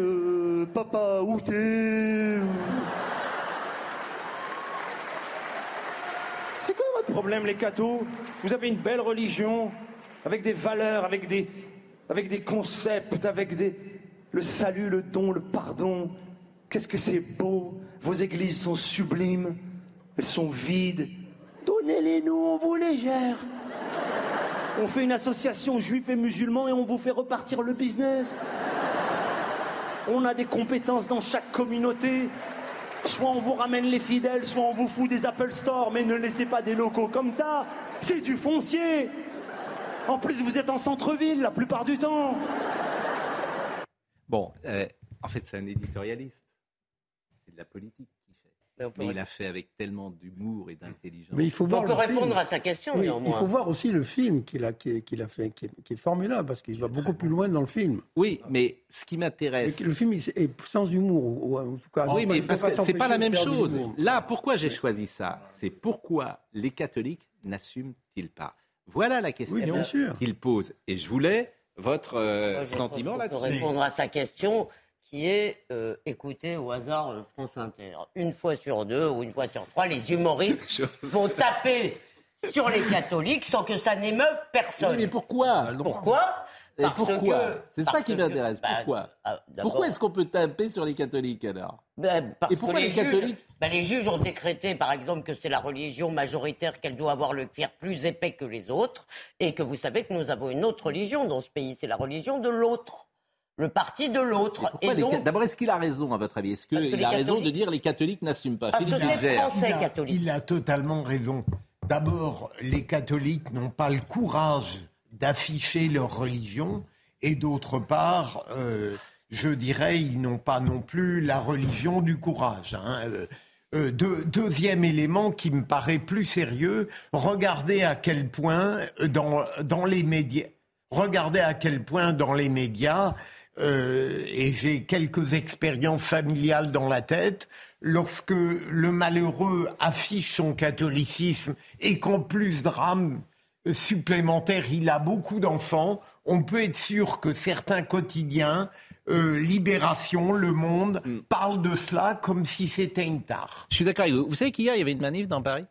papa outé. C'est quoi votre problème, les cathos? Vous avez une belle religion, avec des valeurs, avec des concepts, avec des, le salut, le don, le pardon. Qu'est-ce que c'est beau Vos églises sont sublimes, elles sont vides. Donnez-les-nous, on vous les gère. On fait une association juifs et musulmans et on vous fait repartir le business. On a des compétences dans chaque communauté. Soit on vous ramène les fidèles, soit on vous fout des Apple Store, mais ne laissez pas des locaux comme ça. C'est du foncier. En plus, vous êtes en centre-ville la plupart du temps. Bon, euh, en fait, c'est un éditorialiste. C'est de la politique qu'il fait. Mais il a fait avec tellement d'humour et d'intelligence. Mais il faut voir On peut répondre film. à sa question, Oui, néanmoins. Il faut voir aussi le film qu'il a, fait, qui est, qui est formidable, parce qu'il va beaucoup plus loin dans le film. Oui, mais ce qui m'intéresse. Le, film il est sans humour, ou, ou en tout cas. oui, mais parce que c'est pas la même chose. Là, pourquoi j'ai choisi ça? C'est pourquoi les catholiques n'assument-ils pas? Voilà la question Oui, qu'il pose. Et je voulais votre euh, Moi, je sentiment là-dessus. répondre à sa question qui est euh, écoutez au hasard euh, France Inter. Une fois sur deux ou une fois sur trois, les humoristes vont taper sur les catholiques sans que ça n'émeuve personne. Oui, mais pourquoi? Pourquoi? Et Parce pourquoi que- C'est ça qui que- m'intéresse. bah, Pourquoi ah, Pourquoi est-ce qu'on peut taper sur les catholiques alors parce Et pourquoi que les juges- catholiques ben, Les juges ont décrété, par exemple, que c'est la religion majoritaire qu'elle doit avoir le cuir plus épais que les autres, et que vous savez que nous avons une autre religion dans ce pays, c'est la religion de l'autre, le parti de l'autre. Donc- D'abord, est-ce qu'il a raison à votre avis? Est-ce que qu'il a raison de dire les catholiques n'assument pas? Parce que Philippe Gilbert. français, il a, catholique. il a totalement raison. D'abord, les catholiques n'ont pas le courage d'afficher leur religion, et d'autre part, euh, je dirais, ils n'ont pas non plus la religion du courage. hein. Euh, Euh, deux- deuxième élément qui me paraît plus sérieux, regardez à quel point dans, dans les médias, regardez à quel point dans les médias, et j'ai quelques expériences familiales dans la tête, lorsque le malheureux affiche son catholicisme et qu'en plus drame supplémentaire, il a beaucoup d'enfants, on peut être sûr que certains quotidiens, euh, Libération, Le Monde, parlent de cela comme si c'était une tare. Je suis d'accord avec vous. Vous savez qu'hier, il y avait une manif dans Paris?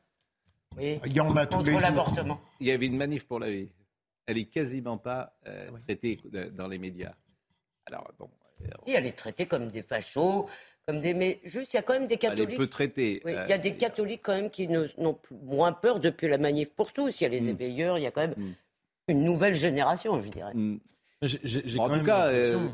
Oui. Il y en a tous les l'avortement. Il y avait une manif pour la vie. Elle est quasiment pas euh, traitée euh, dans les médias. Alors, bon, elle est traitée comme des fachos, comme des. Mais juste, il y a quand même des elle est catholiques. peu traitée. Oui, il y a des catholiques quand même qui ne- n'ont plus- moins peur depuis la manif pour tous. Il y a les Mm. éveilleurs, il y a quand même une nouvelle génération, je dirais. J'ai j'ai- Bon, en quand tout même cas, euh,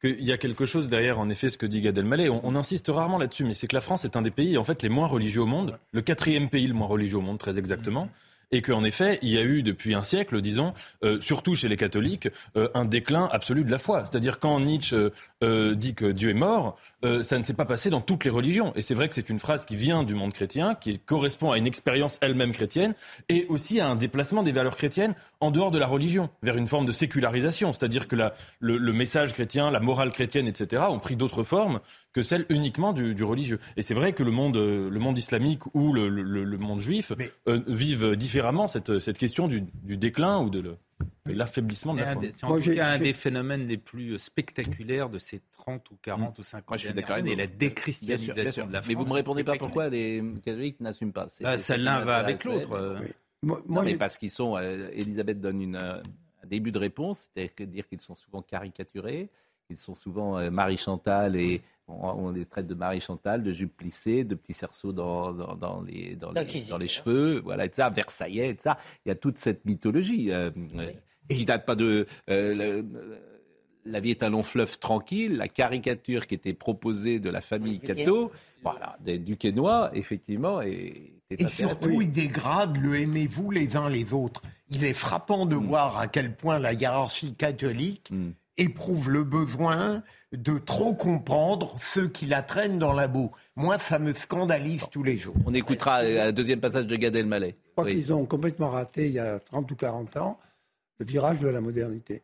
qu'il y a quelque chose derrière, en effet, ce que dit Gad Elmaleh. On, on insiste rarement là-dessus, mais c'est que la France est un des pays, en fait, les moins religieux au monde, le quatrième pays le moins religieux au monde, très exactement. Et qu'en effet, il y a eu depuis un siècle, disons, euh, surtout chez les catholiques, euh, un déclin absolu de la foi. C'est-à-dire quand Nietzsche euh, euh, dit que Dieu est mort, euh, ça ne s'est pas passé dans toutes les religions. Et c'est vrai que c'est une phrase qui vient du monde chrétien, qui correspond à une expérience elle-même chrétienne, et aussi à un déplacement des valeurs chrétiennes en dehors de la religion, vers une forme de sécularisation. C'est-à-dire que le, le message chrétien, la morale chrétienne, etc., ont pris d'autres formes que celles uniquement du, du religieux. Et c'est vrai que le monde, euh, le monde islamique ou le, le- le monde juif euh, vivent différemment cette, cette question du, du déclin ou de, le- de l'affaiblissement de la foi. c'est en tout cas un des phénomènes les plus spectaculaires de ces 30 ou 40 ou 50 Moi, je suis dernières années, la Bien sûr, bien déchristianisation sûr. de la France. Mais vous me répondez pas pourquoi les catholiques n'assument pas. C'est- Bah, c'est ça, ça qui l'un va avec l'autre, mais- euh. Moi- Non, moi, mais j'ai- parce qu'ils sont. euh, Elisabeth donne une, euh, un début de réponse, c'est-à-dire qu'ils sont souvent caricaturés. Ils sont souvent euh, Marie Chantal et on, les traite de Marie Chantal, de jupe plissée, de petits cerceaux dans, dans, dans les, dans, les, dans les cheveux, voilà, et ça, Versaillais, et ça. Il y a toute cette mythologie euh, euh, qui date pas de. euh, le- la vie est un long fleuve tranquille. La caricature qui était proposée de la famille Cato, voilà, des Duquesnois, effectivement, et, Et surtout, il dégrade le aimez-vous les uns les autres. Il est frappant de voir à quel point la hiérarchie catholique éprouve le besoin de trop comprendre ceux qui la traînent dans la boue. Moi, ça me scandalise tous les jours. On écoutera un deuxième passage de Gad Elmaleh. Je crois Oui. qu'ils ont complètement raté, il y a 30 ou 40 ans, le virage de la modernité.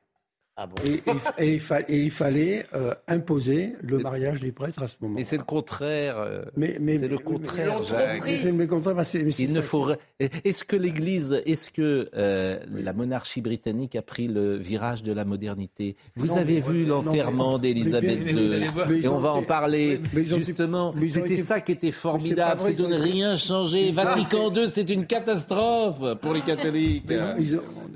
Et, et il fa- et il fa- et il fallait euh, imposer le mariage des prêtres à ce moment. Mais c'est le contraire. euh, Mais, mais- c'est le mais- contraire. mais- mais c'est le contraire, mais c'est Il ne faut. Est-ce que l'Église, est-ce que euh, la monarchie britannique a pris le virage de la modernité? Vous Non, avez mais- vu l'enterrement d'Élisabeth II Et on va en parler. mais Justement, c'était été- ça qui était formidable. vrai, C'est de ne rien changer. Vatican II, c'est une catastrophe pour les catholiques.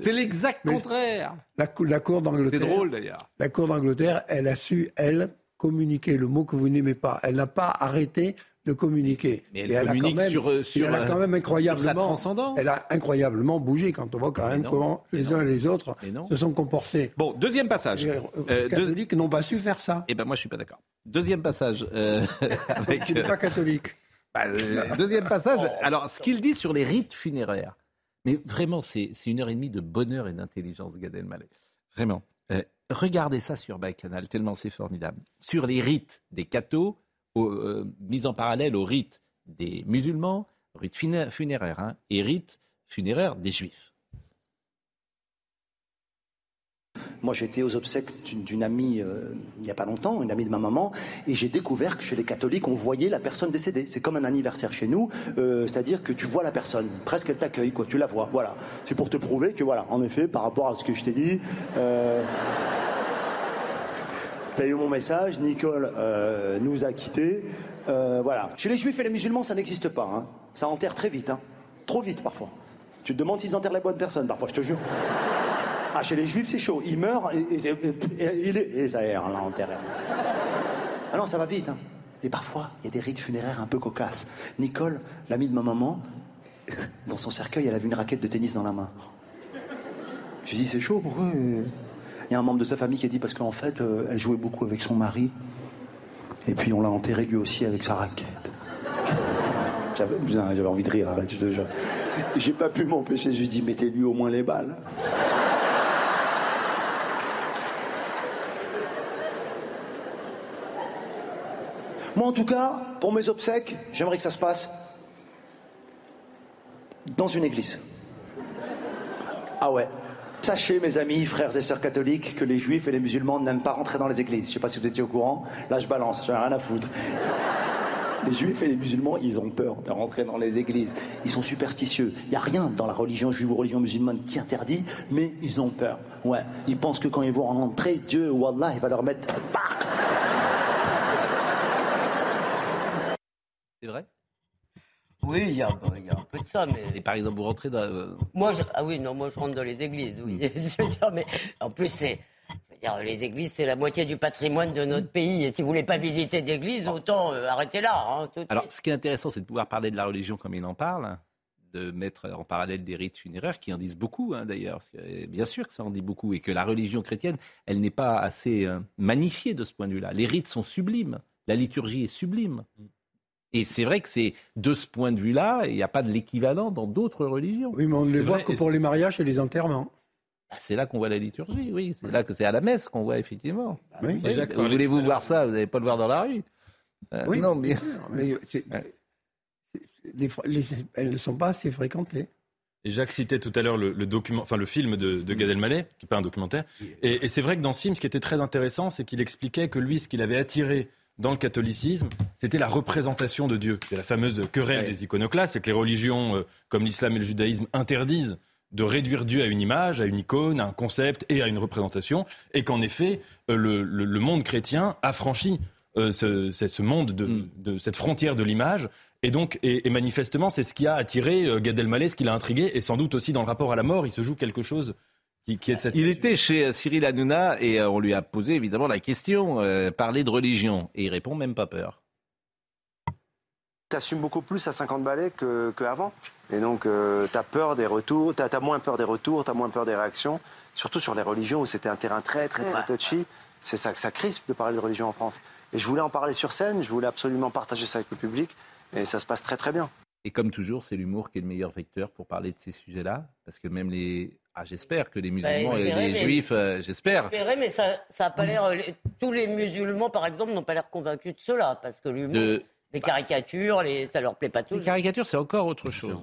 C'est l'exact contraire. La, cou- la Cour d'Angleterre. C'est drôle, d'ailleurs. La Cour d'Angleterre, elle a su, elle, communiquer le mot que vous n'aimez pas. Elle n'a pas arrêté de communiquer. Mais elle Et a communique quand même, sur, euh, sur, elle a quand euh, même incroyablement. Elle a incroyablement bougé quand on voit quand même non, comment les uns et les autres se sont comportés. Bon, deuxième passage. Les Euh, deux- catholiques n'ont pas su faire ça. Eh ben moi je suis pas d'accord. Deuxième passage euh, avec. Tu n'es pas catholique. Bah, euh, deuxième passage. Alors ce qu'il dit sur les rites funéraires, mais vraiment c'est une heure et demie de bonheur et d'intelligence, Gad Elmaleh. Vraiment. Euh, regardez ça sur Bacchanal, tellement c'est formidable. Sur les rites des cathos, euh, mis en parallèle aux rites des musulmans, rites funé- funéraires hein, et rites funéraires des juifs. Moi, j'étais aux obsèques d'une- amie euh, il n'y a pas longtemps, une amie de ma maman, et j'ai découvert que chez les catholiques, on voyait la personne décédée. C'est comme un anniversaire chez nous, euh, c'est-à-dire que tu vois la personne, presque elle t'accueille, quoi, tu la vois. Voilà. C'est pour te prouver que, voilà, en effet, par rapport à ce que je t'ai dit, euh, T'as eu mon message, Nicole euh, nous a quittés. Voilà. Chez les juifs et les musulmans, ça n'existe pas. hein. Ça enterre très vite. hein. Trop vite parfois. Tu te demandes s'ils enterrent la bonne personne parfois, je te jure. Ah, chez les juifs, c'est chaud. Ils meurent et, et- et- ça enterré. Ah non, ça va vite. hein. Et parfois, il y a des rites funéraires un peu cocasses. Nicole, l'amie de ma maman, dans son cercueil, elle avait une raquette de tennis dans la main. Je dis, c'est chaud, pourquoi Il y a un membre de sa famille qui a dit parce qu'en fait, euh, elle jouait beaucoup avec son mari. Et puis on l'a enterré lui aussi avec sa raquette. J'avais, envie de rire, arrête. J'ai pas pu m'empêcher, je lui dit, mettez-lui au moins les balles. Moi, en tout cas, pour mes obsèques, j'aimerais que ça se passe dans une église. Ah ouais. Sachez, mes amis, frères et sœurs catholiques, que les juifs et les musulmans n'aiment pas rentrer dans les églises. Je sais pas si vous étiez au courant. Là, je balance, j'en ai rien à foutre. Les juifs et les musulmans, ils ont peur de rentrer dans les églises. Ils sont superstitieux. Il n'y a rien dans la religion juive ou religion musulmane qui interdit, mais ils ont peur. Ouais. Ils pensent que quand ils vont rentrer, Dieu, Wallah, il va leur mettre. C'est vrai? Oui, il y, a un peu de ça, mais. Et par exemple, vous rentrez dans. euh, Moi, je... ah oui, non, moi je rentre dans les églises, oui. je veux dire, mais en plus, c'est. dire, les églises, c'est la moitié du patrimoine de notre pays. Et si vous voulez pas visiter d'église, autant euh, arrêter là. hein, tout Alors, suite. ce qui est intéressant, c'est de pouvoir parler de la religion comme il en parle, de mettre en parallèle des rites funéraires qui en disent beaucoup, hein, d'ailleurs. Bien sûr que ça en dit beaucoup, et que la religion chrétienne, elle n'est pas assez euh, magnifiée de ce point de vue-là. Les rites sont sublimes, la liturgie est sublime. Et c'est vrai que c'est de ce point de vue-là, il n'y a pas de l'équivalent dans d'autres religions. Oui, mais on ne les voit vrai, que pour les mariages et les enterrements. Ah, C'est là qu'on voit la liturgie, oui. C'est là que c'est à la messe qu'on voit effectivement. Oui. Oui, Déjà, quand Voulez-vous voir ça Vous n'allez pas le voir dans la rue. Euh, Oui, non, mais... bien sûr, mais c'est- c'est- les fr- les- elles ne sont pas assez fréquentées. Et Jacques citait tout à l'heure le, le document, enfin le film de, de Gad Elmaleh, qui n'est pas un documentaire. Et, et c'est vrai que dans ce film, ce qui était très intéressant, c'est qu'il expliquait que lui, ce qu'il avait attiré dans le catholicisme, c'était la représentation de Dieu. C'est la fameuse querelle des iconoclastes, c'est que les religions euh, comme l'islam et le judaïsme interdisent de réduire Dieu à une image, à une icône, à un concept et à une représentation, et qu'en effet, euh, le, le- le monde chrétien a franchi euh, ce, monde de, de cette frontière de l'image. Et donc, et, et manifestement, c'est ce qui a attiré Gad Elmaleh, ce qui l'a intrigué, et sans doute aussi dans le rapport à la mort, il se joue quelque chose qui, qui est de cette. Il était chez euh, Cyril Hanouna et euh, on lui a posé évidemment la question, euh, parler de religion. Et il répond même pas peur. T'assumes beaucoup plus à 50 balais que- qu'avant. Et donc, euh, t'as peur des retours, t'as as moins peur des retours, t'as moins peur des réactions. Surtout sur les religions où c'était un terrain très, très, très touchy. C'est ça que ça crispe de parler de religion en France. Et je voulais en parler sur scène, je voulais absolument partager ça avec le public. Et ça se passe très, très bien. Et comme toujours, c'est l'humour qui est le meilleur vecteur pour parler de ces sujets-là. Parce que même les. Ah, j'espère que les musulmans et les mais- juifs, euh, j'espère. Espérer, mais ça n'a pas l'air. euh, Tous les musulmans, par exemple, n'ont pas l'air convaincus de cela, parce que l'humour, De- les caricatures, les, ça leur plaît pas tous. Les caricatures, c'est encore autre chose.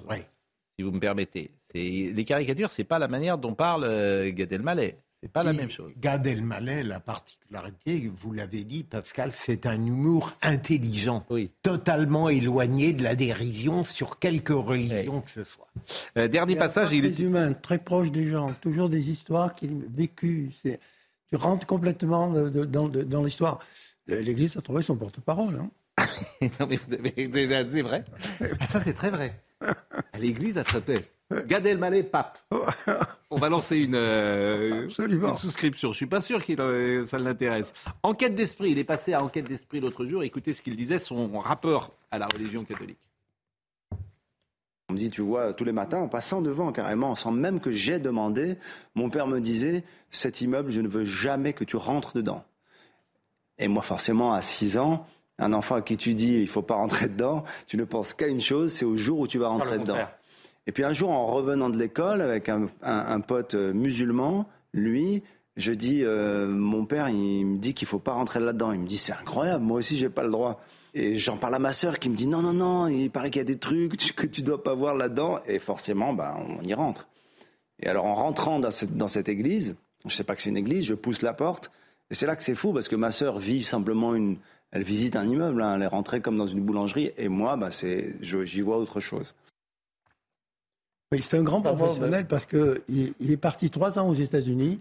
Si vous me permettez. C'est- Les caricatures, c'est pas la manière dont parle euh, Gad Elmaleh. C'est pas la Et même chose. Gad Elmaleh, la particularité, vous l'avez dit, Pascal, c'est un humour intelligent, totalement éloigné de la dérision sur quelque religion que ce soit. Euh, dernier Et passage, il est. Très humain, très proche des gens, toujours des histoires qu'il vécues. C'est- Tu rentres complètement de- de- dans, de- dans l'histoire. L'Église a trouvé son porte-parole. hein. non, mais vous avez- c'est vrai. Ah, Ça, c'est très vrai. L'église, à Trépet. Gad Elmaleh, pape. On va lancer une, euh, une souscription. Je suis pas sûr que ça l'intéresse. Enquête d'esprit. Il est passé à Enquête d'esprit l'autre jour. Écoutez ce qu'il disait, son rapport à la religion catholique. On me dit, tu vois, tous les matins, en passant devant carrément, sans même que j'ai demandé, mon père me disait, cet immeuble, je ne veux jamais que tu rentres dedans. Et moi, forcément, à 6 ans, un enfant à qui tu dis, il faut pas rentrer dedans, tu ne penses qu'à une chose, c'est au jour où tu vas rentrer dedans. contraire. Et puis un jour, en revenant de l'école avec un, pote euh, musulman, lui, je dis, euh, mon père, il me dit qu'il faut pas rentrer là-dedans. Il me dit, c'est incroyable, moi aussi, j'ai pas le droit. Et j'en parle à ma sœur qui me dit, non, non, non, il paraît qu'il y a des trucs que tu dois pas voir là-dedans. Et forcément, ben, on y rentre. Et alors, en rentrant dans cette, église, je sais pas que c'est une église, je pousse la porte. Et c'est là que c'est fou parce que ma sœur vit simplement une, elle visite un immeuble, hein, elle est rentrée comme dans une boulangerie. Et moi, ben, c'est, j'y vois autre chose. Oui, c'est un grand professionnel parce qu'il il est parti trois ans aux États-Unis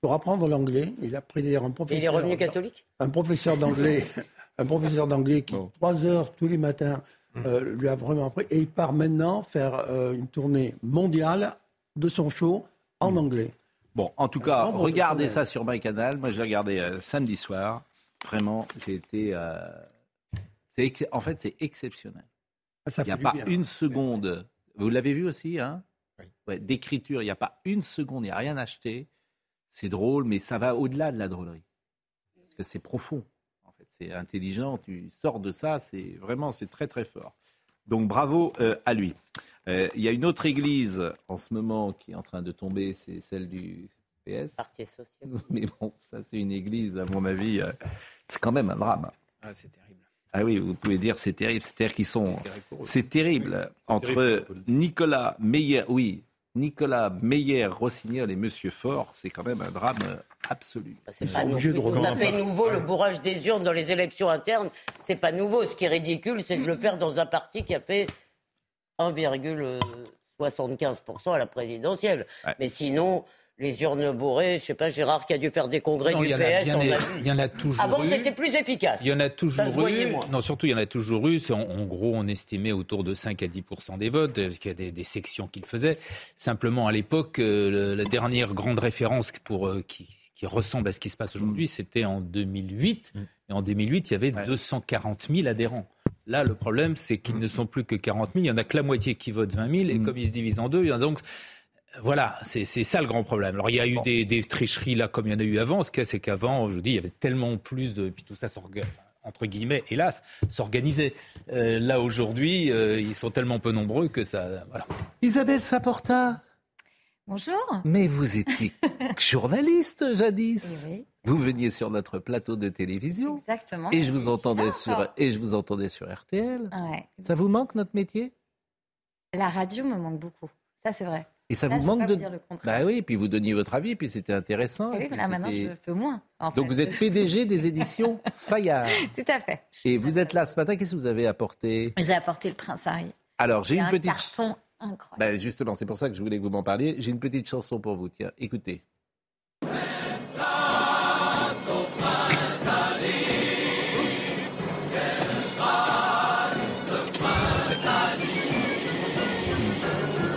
pour apprendre l'anglais. Il a pris d'ailleurs un Et professeur. il est revenu catholique? Un professeur d'anglais, un professeur d'anglais qui trois heures tous les matins euh, lui a vraiment appris. Et il part maintenant faire euh, une tournée mondiale de son show en anglais. Bon, en tout cas, regardez ça sur MyCanal. Moi, j'ai regardé euh, samedi soir. Vraiment, j'ai été. euh, en fait, c'est exceptionnel. Ah, ça Il n'y a pas bien. une seconde. Vous l'avez vu aussi, hein Ouais, D'écriture, il n'y a pas une seconde, il n'y a rien acheté. C'est drôle, mais ça va au-delà de la drôlerie. Parce que c'est profond. En fait, c'est intelligent. Tu sors de ça, c'est vraiment, c'est très très fort. Donc bravo euh, à lui. Euh, Il y a une autre église en ce moment qui est en train de tomber, c'est celle du PS. Parti social. Mais bon, ça c'est une église, à mon avis, euh, c'est quand même un drame. Ah, c'est terrible. Ah oui, vous pouvez dire c'est terrible. C'est-à-dire qu'ils sont. C'est terrible. Entre Nicolas Meyer, oui, Nicolas Meyer, Rossignol et Monsieur Faure, c'est quand même un drame absolu. C'est pas nouveau. Tout à fait nouveau, le bourrage des urnes dans les élections internes, c'est pas nouveau. Ce qui est ridicule, c'est de le faire dans un parti qui a fait 1,75% à la présidentielle. Mais sinon, les urnes bourrées, je sais pas, Gérard qui a dû faire des congrès du il y en a PS. il y en a toujours Avant, eu. c'était plus efficace. Il y en a Ça se toujours voyait eu. Non, surtout, il y en a toujours eu. C'est En, en gros, on estimait autour de 5 à 10 des votes, parce qu'il y a des, des sections qu'il faisait. Simplement, à l'époque, euh, la dernière grande référence pour, euh, qui, qui ressemble à ce qui se passe aujourd'hui, c'était en 2008. Et en 2008, il y avait 240 000 adhérents. Là, le problème, c'est qu'ils ne sont plus que 40 000. Il y en a que la moitié qui votent 20 000. Et comme ils se divisent en deux, il y en a donc voilà, c'est ça le grand problème. Alors il y a eu des, des tricheries là comme il y en a eu avant. Ce qu'il y a, c'est qu'avant, je vous dis, il y avait tellement plus de... Puis tout ça, s'orga- entre guillemets, hélas, s'organisait. Euh, là, aujourd'hui, euh, ils sont tellement peu nombreux que ça... Voilà. Isabelle Saporta, Bonjour. mais vous étiez journaliste jadis. Oui, oui. Vous veniez sur notre plateau de télévision. Exactement. Et je vous entendais là sur et je vous entendais sur RTL. Ouais. Ça vous manque notre métier? La radio me manque beaucoup. Ça, c'est vrai. Et ça Là, vous manque de dire le contraire. Bah oui, puis vous donniez votre avis, puis c'était intéressant. Oui, mais là, maintenant, je peux moins. en Donc fait. vous êtes PDG des éditions Fayard. Tout à fait. Et vous êtes là ce matin, qu'est-ce que vous avez apporté? J'ai apporté le prince Harry. Alors j'ai une un petite carton incroyable. Ben, justement, c'est pour ça que je voulais que vous m'en parliez. J'ai une petite chanson pour vous. Tiens, écoutez.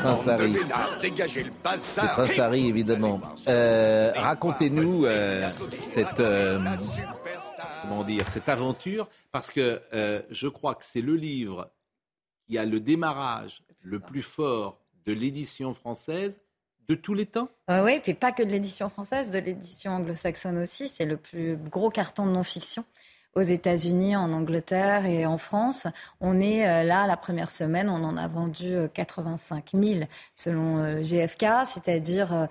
Prince Harry. C'est. Prince évidemment. Euh, Racontez-nous euh, cette, euh, comment dire, cette aventure, parce que euh, je crois que c'est le livre qui a le démarrage le plus fort de l'édition française de tous les temps. Euh, oui, puis pas que de l'édition française, de l'édition anglo-saxonne aussi. C'est le plus gros carton de non-fiction aux États-Unis, en Angleterre et en France. On est euh, là, la première semaine, on en a vendu euh, 85 000 selon euh, GFK, c'est-à-dire, euh,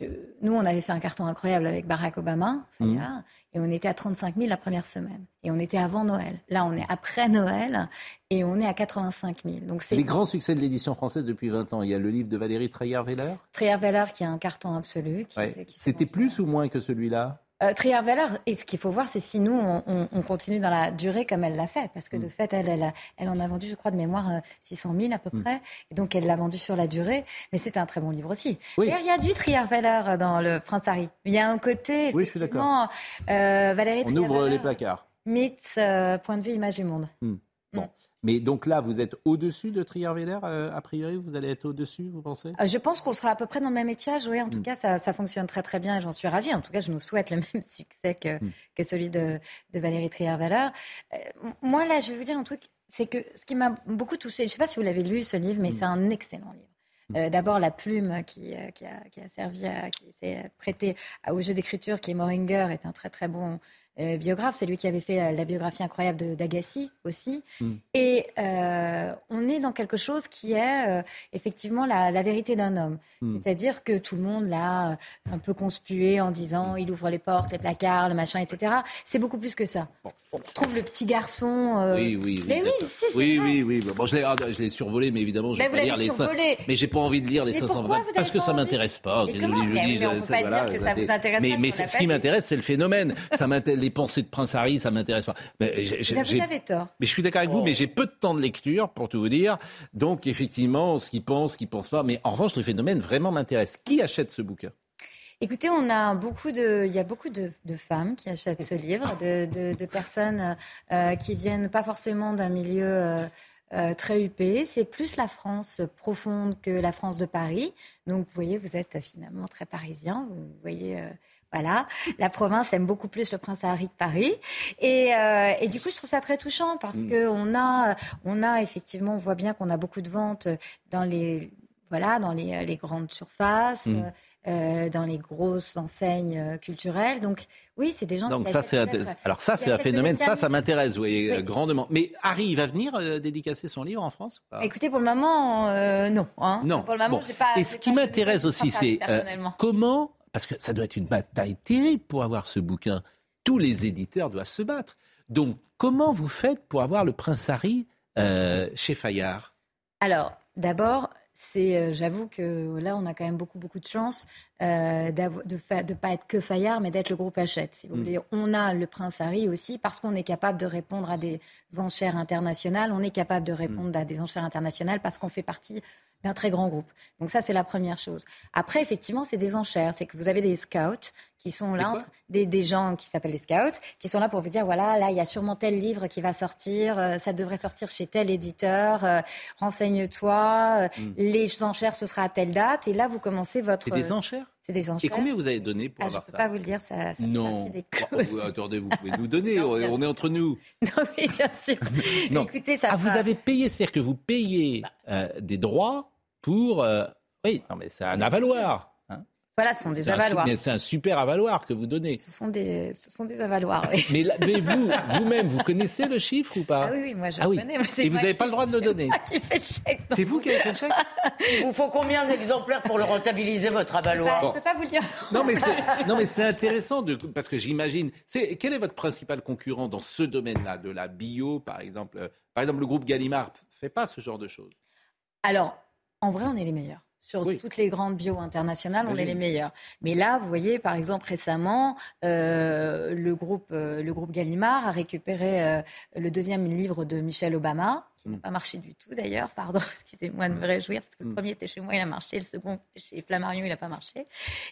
je- nous, on avait fait un carton incroyable avec Barack Obama. Fayard, et on était à 35 000 la première semaine. Et on était avant Noël. Là, on est après Noël et on est à 85 000. Donc c'est Les grands succès de l'édition française depuis 20 ans. Il y a le livre de Valérie Treyer-Veller. Trier-Veller qui a un carton absolu. qui- Ouais. C'était plus ou moins que celui-là? Euh, Trier-Veller, et ce qu'il faut voir, c'est si nous, on, on- on continue dans la durée comme elle l'a fait. Parce que de fait, elle, elle, elle en a vendu, je crois, de mémoire, euh, 600 000 à peu Mm. près. Et donc, elle l'a vendu sur la durée. Mais c'était un très bon livre aussi. Oui. D'ailleurs, il y a du Trier-Veller dans Le Prince Harry. Il y a un côté, Oui, je suis effectivement, euh, Valérie On ouvre les placards. mythe, euh, point de vue, image du monde. Hmm. Bon. Mais donc là, vous êtes au-dessus de Trier-Veller, euh, a priori, vous allez être au-dessus, vous pensez? Euh, Je pense qu'on sera à peu près dans le même étiage. Oui, en tout Mm. cas, ça, ça fonctionne très très bien et j'en suis ravie. En tout cas, je nous souhaite le même succès que, Mm. que celui de, de Valérie Trier-Veller. Euh, moi, là, je vais vous dire un truc. C'est que ce qui m'a beaucoup touché, je ne sais pas si vous l'avez lu ce livre, mais Mm. c'est un excellent livre. Euh, D'abord, la plume qui, euh, qui, a, qui a servi, à, qui s'est prêtée au jeu d'écriture, qui est Moringer, est un très très bon euh, biographe. C'est lui qui avait fait la, la biographie incroyable d'Agassi aussi. Mm. Et euh, on est dans quelque chose qui est euh, effectivement la, la vérité d'un homme. Mm. C'est-à-dire que tout le monde l'a un peu conspué en disant il ouvre les portes, les placards, le machin, etc. C'est beaucoup plus que ça. On retrouve le petit garçon. Oui, oui, oui. Mais oui, si, oui, oui, oui. Bon, je l'ai, ah, je l'ai survolé, mais évidemment, je vais pas lire les survolé. Mais j'ai pas envie de lire les Mais 520 pourquoi vous parce que ça envie m'intéresse pas. Mais comment on peut pas voilà, dire que ça vous intéresse Mais, pas mais ce qui m'intéresse, c'est le phénomène. Ça m'intéresse, les pensées de Prince Harry, ça m'intéresse pas. Mais j'ai- vous avez tort. mais je suis d'accord avec vous, mais j'ai peu de temps de lecture, pour tout vous dire. Donc, effectivement, ce qu'il pense, ce qu'il pense pas. Mais en revanche, le phénomène vraiment m'intéresse. Qui achète ce bouquin? Écoutez, on a beaucoup de, il y a beaucoup de, de femmes qui achètent ce livre, de, de- de personnes euh, qui viennent pas forcément d'un milieu euh, euh, très huppé. C'est plus la France profonde que la France de Paris. Donc, vous voyez, vous êtes finalement très parisien. Vous voyez. Voilà, la province aime beaucoup plus le prince Harry que Paris, et, euh, et du coup je trouve ça très touchant parce Mm. que on a, on a effectivement, on voit bien qu'on a beaucoup de ventes dans les, voilà, dans les, les grandes surfaces, Mm. euh, dans les grosses enseignes euh, culturelles. Donc oui, c'est des gens Donc qui ça, c'est alors ça, c'est un phénomène. Ça, ça m'intéresse, oui, Oui. grandement. Mais Harry, il va venir euh, dédicacer son livre en France ou pas? Écoutez, pour le moment, euh, non. hein. Non. Pour le moment, Bon. pas. Et ce qui m'intéresse aussi, c'est comment, parce que ça doit être une bataille terrible pour avoir ce bouquin. Tous les éditeurs doivent se battre. Donc, comment vous faites pour avoir le prince Harry euh, chez Fayard? Alors, d'abord, c'est, euh, j'avoue que là, on a quand même beaucoup, beaucoup de chance euh, de ne pas être que Fayard, mais d'être le groupe Hachette. Si vous Mm. voulez, on a le Prince Harry aussi parce qu'on est capable de répondre à des enchères internationales. On est capable de répondre à des enchères internationales parce qu'on fait partie d'un très grand groupe. Donc ça, c'est la première chose. Après, effectivement, c'est des enchères. C'est que vous avez des scouts qui sont là, entre- des, des gens qui s'appellent les scouts, qui sont là pour vous dire, voilà, là, il y a sûrement tel livre qui va sortir, euh, ça devrait sortir chez tel éditeur, euh, renseigne-toi, euh, Mm. les enchères, ce sera à telle date, et là, vous commencez votre... C'est des enchères? C'est des Et enchères. combien vous avez donné pour Ah, Je avoir ne peux ça pas vous le dire, ça, ça fait Non. partie des Oh, causes. vous- attendez, vous pouvez nous donner, on, on est entre nous. Non, oui, bien sûr. Non. Écoutez, ça Ah, vous avez payé, c'est-à-dire que vous payez euh, des droits pour... euh, oui, non mais c'est un avaloir. Voilà, ce sont des avaloirs. mais c'est un super avaloir que vous donnez. Ce sont des, ce sont des avaloirs, oui. Mais, vous, vous-même, vous connaissez le chiffre ou pas Ah oui, oui, moi je Ah oui. connais. mais Et vous n'avez pas le droit de le c'est donner moi qui fais le chèque. C'est vous qui avez fait le chèque Il vous faut combien d'exemplaires pour le rentabiliser, votre avaloir Je ne peux pas vous le dire. Non mais c'est non mais c'est intéressant de, parce que j'imagine. C'est quel est votre principal concurrent dans ce domaine-là de la bio par exemple euh, Par exemple le groupe Gallimard fait pas ce genre de choses. Alors, en vrai, on est les meilleurs. Sur toutes les grandes bio internationales, on est les meilleurs. Mais là, vous voyez, par exemple, récemment, euh, le, groupe, euh, le groupe Gallimard a récupéré euh, le deuxième livre de Michelle Obama, qui Mm. n'a pas marché du tout d'ailleurs. Pardon, excusez-moi de me réjouir, parce que le premier était chez moi, il a marché. Le second, chez Flammarion, il n'a pas marché.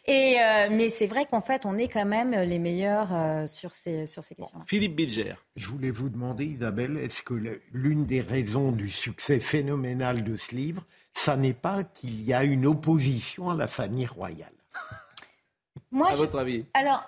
Et, euh, mais c'est vrai qu'en fait, on est quand même les meilleurs euh, sur ces, sur ces questions-là. Philippe Bilger. Je voulais vous demander, Isabelle, est-ce que l'une des raisons du succès phénoménal de ce livre, ça n'est pas qu'il y a une opposition à la famille royale? Moi, à je- votre avis? Alors,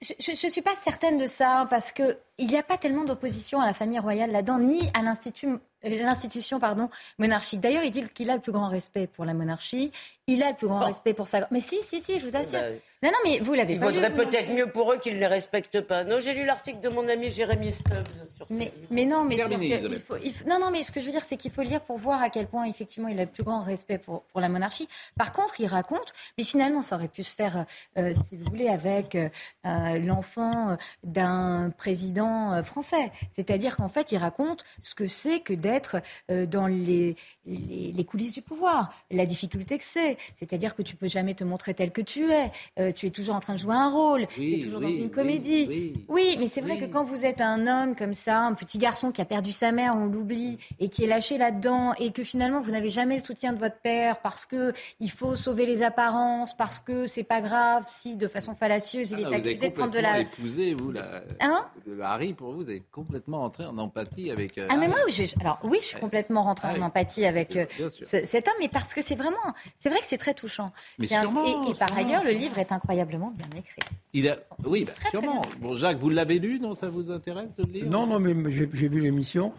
je ne suis pas certaine de ça, parce qu'il n'y a pas tellement d'opposition à la famille royale là-dedans, ni à l'institut- l'institution pardon, monarchique. D'ailleurs, il dit qu'il a le plus grand respect pour la monarchie, il a le plus grand respect pour sa... Mais si, si, si, je vous assure. bah, non, non, mais vous l'avez Il pas vaudrait vous non peut-être mieux pour eux qu'ils ne les respectent pas. Non, j'ai lu l'article de mon ami Jérémy Stubbs sur Mais, mais non, mais il faut, il faut- non, non, mais ce que je veux dire, c'est qu'il faut lire pour voir à quel point effectivement il a le plus grand respect pour, pour la monarchie. Par contre, il raconte, mais finalement, ça aurait pu se faire, euh, si vous voulez, avec euh, euh, l'enfant euh, d'un président euh, français. C'est-à-dire qu'en fait, il raconte ce que c'est que d'être euh, dans les, les, les coulisses du pouvoir, la difficulté que c'est. C'est-à-dire que tu peux jamais te montrer tel que tu es. Euh, tu es toujours en train de jouer un rôle. tu es toujours dans une comédie. oui. Oui, mais c'est vrai que quand vous êtes un homme comme ça, un petit garçon qui a perdu sa mère, on l'oublie, et qui est lâché là-dedans, et que finalement vous n'avez jamais le soutien de votre père parce que il faut sauver les apparences, parce que c'est pas grave si de façon fallacieuse il Ah, est accusé de prendre de la. épousé vous la, Hein? De Harry pour vous, vous avez complètement entré en empathie avec. euh, Ah mais moi, oui, je- alors oui, je suis complètement rentrée Ah oui. en empathie avec euh, ce- cet homme, mais parce que c'est vraiment, c'est vrai que c'est très touchant. Mais un- et, et par sûrement. ailleurs, le livre est incroyablement bien écrit. Il a, oui, bah, sûrement. Bon, Jacques, vous l'avez lu, non? Ça vous intéresse de le lire? Non, non, mais j'ai vu l'émission.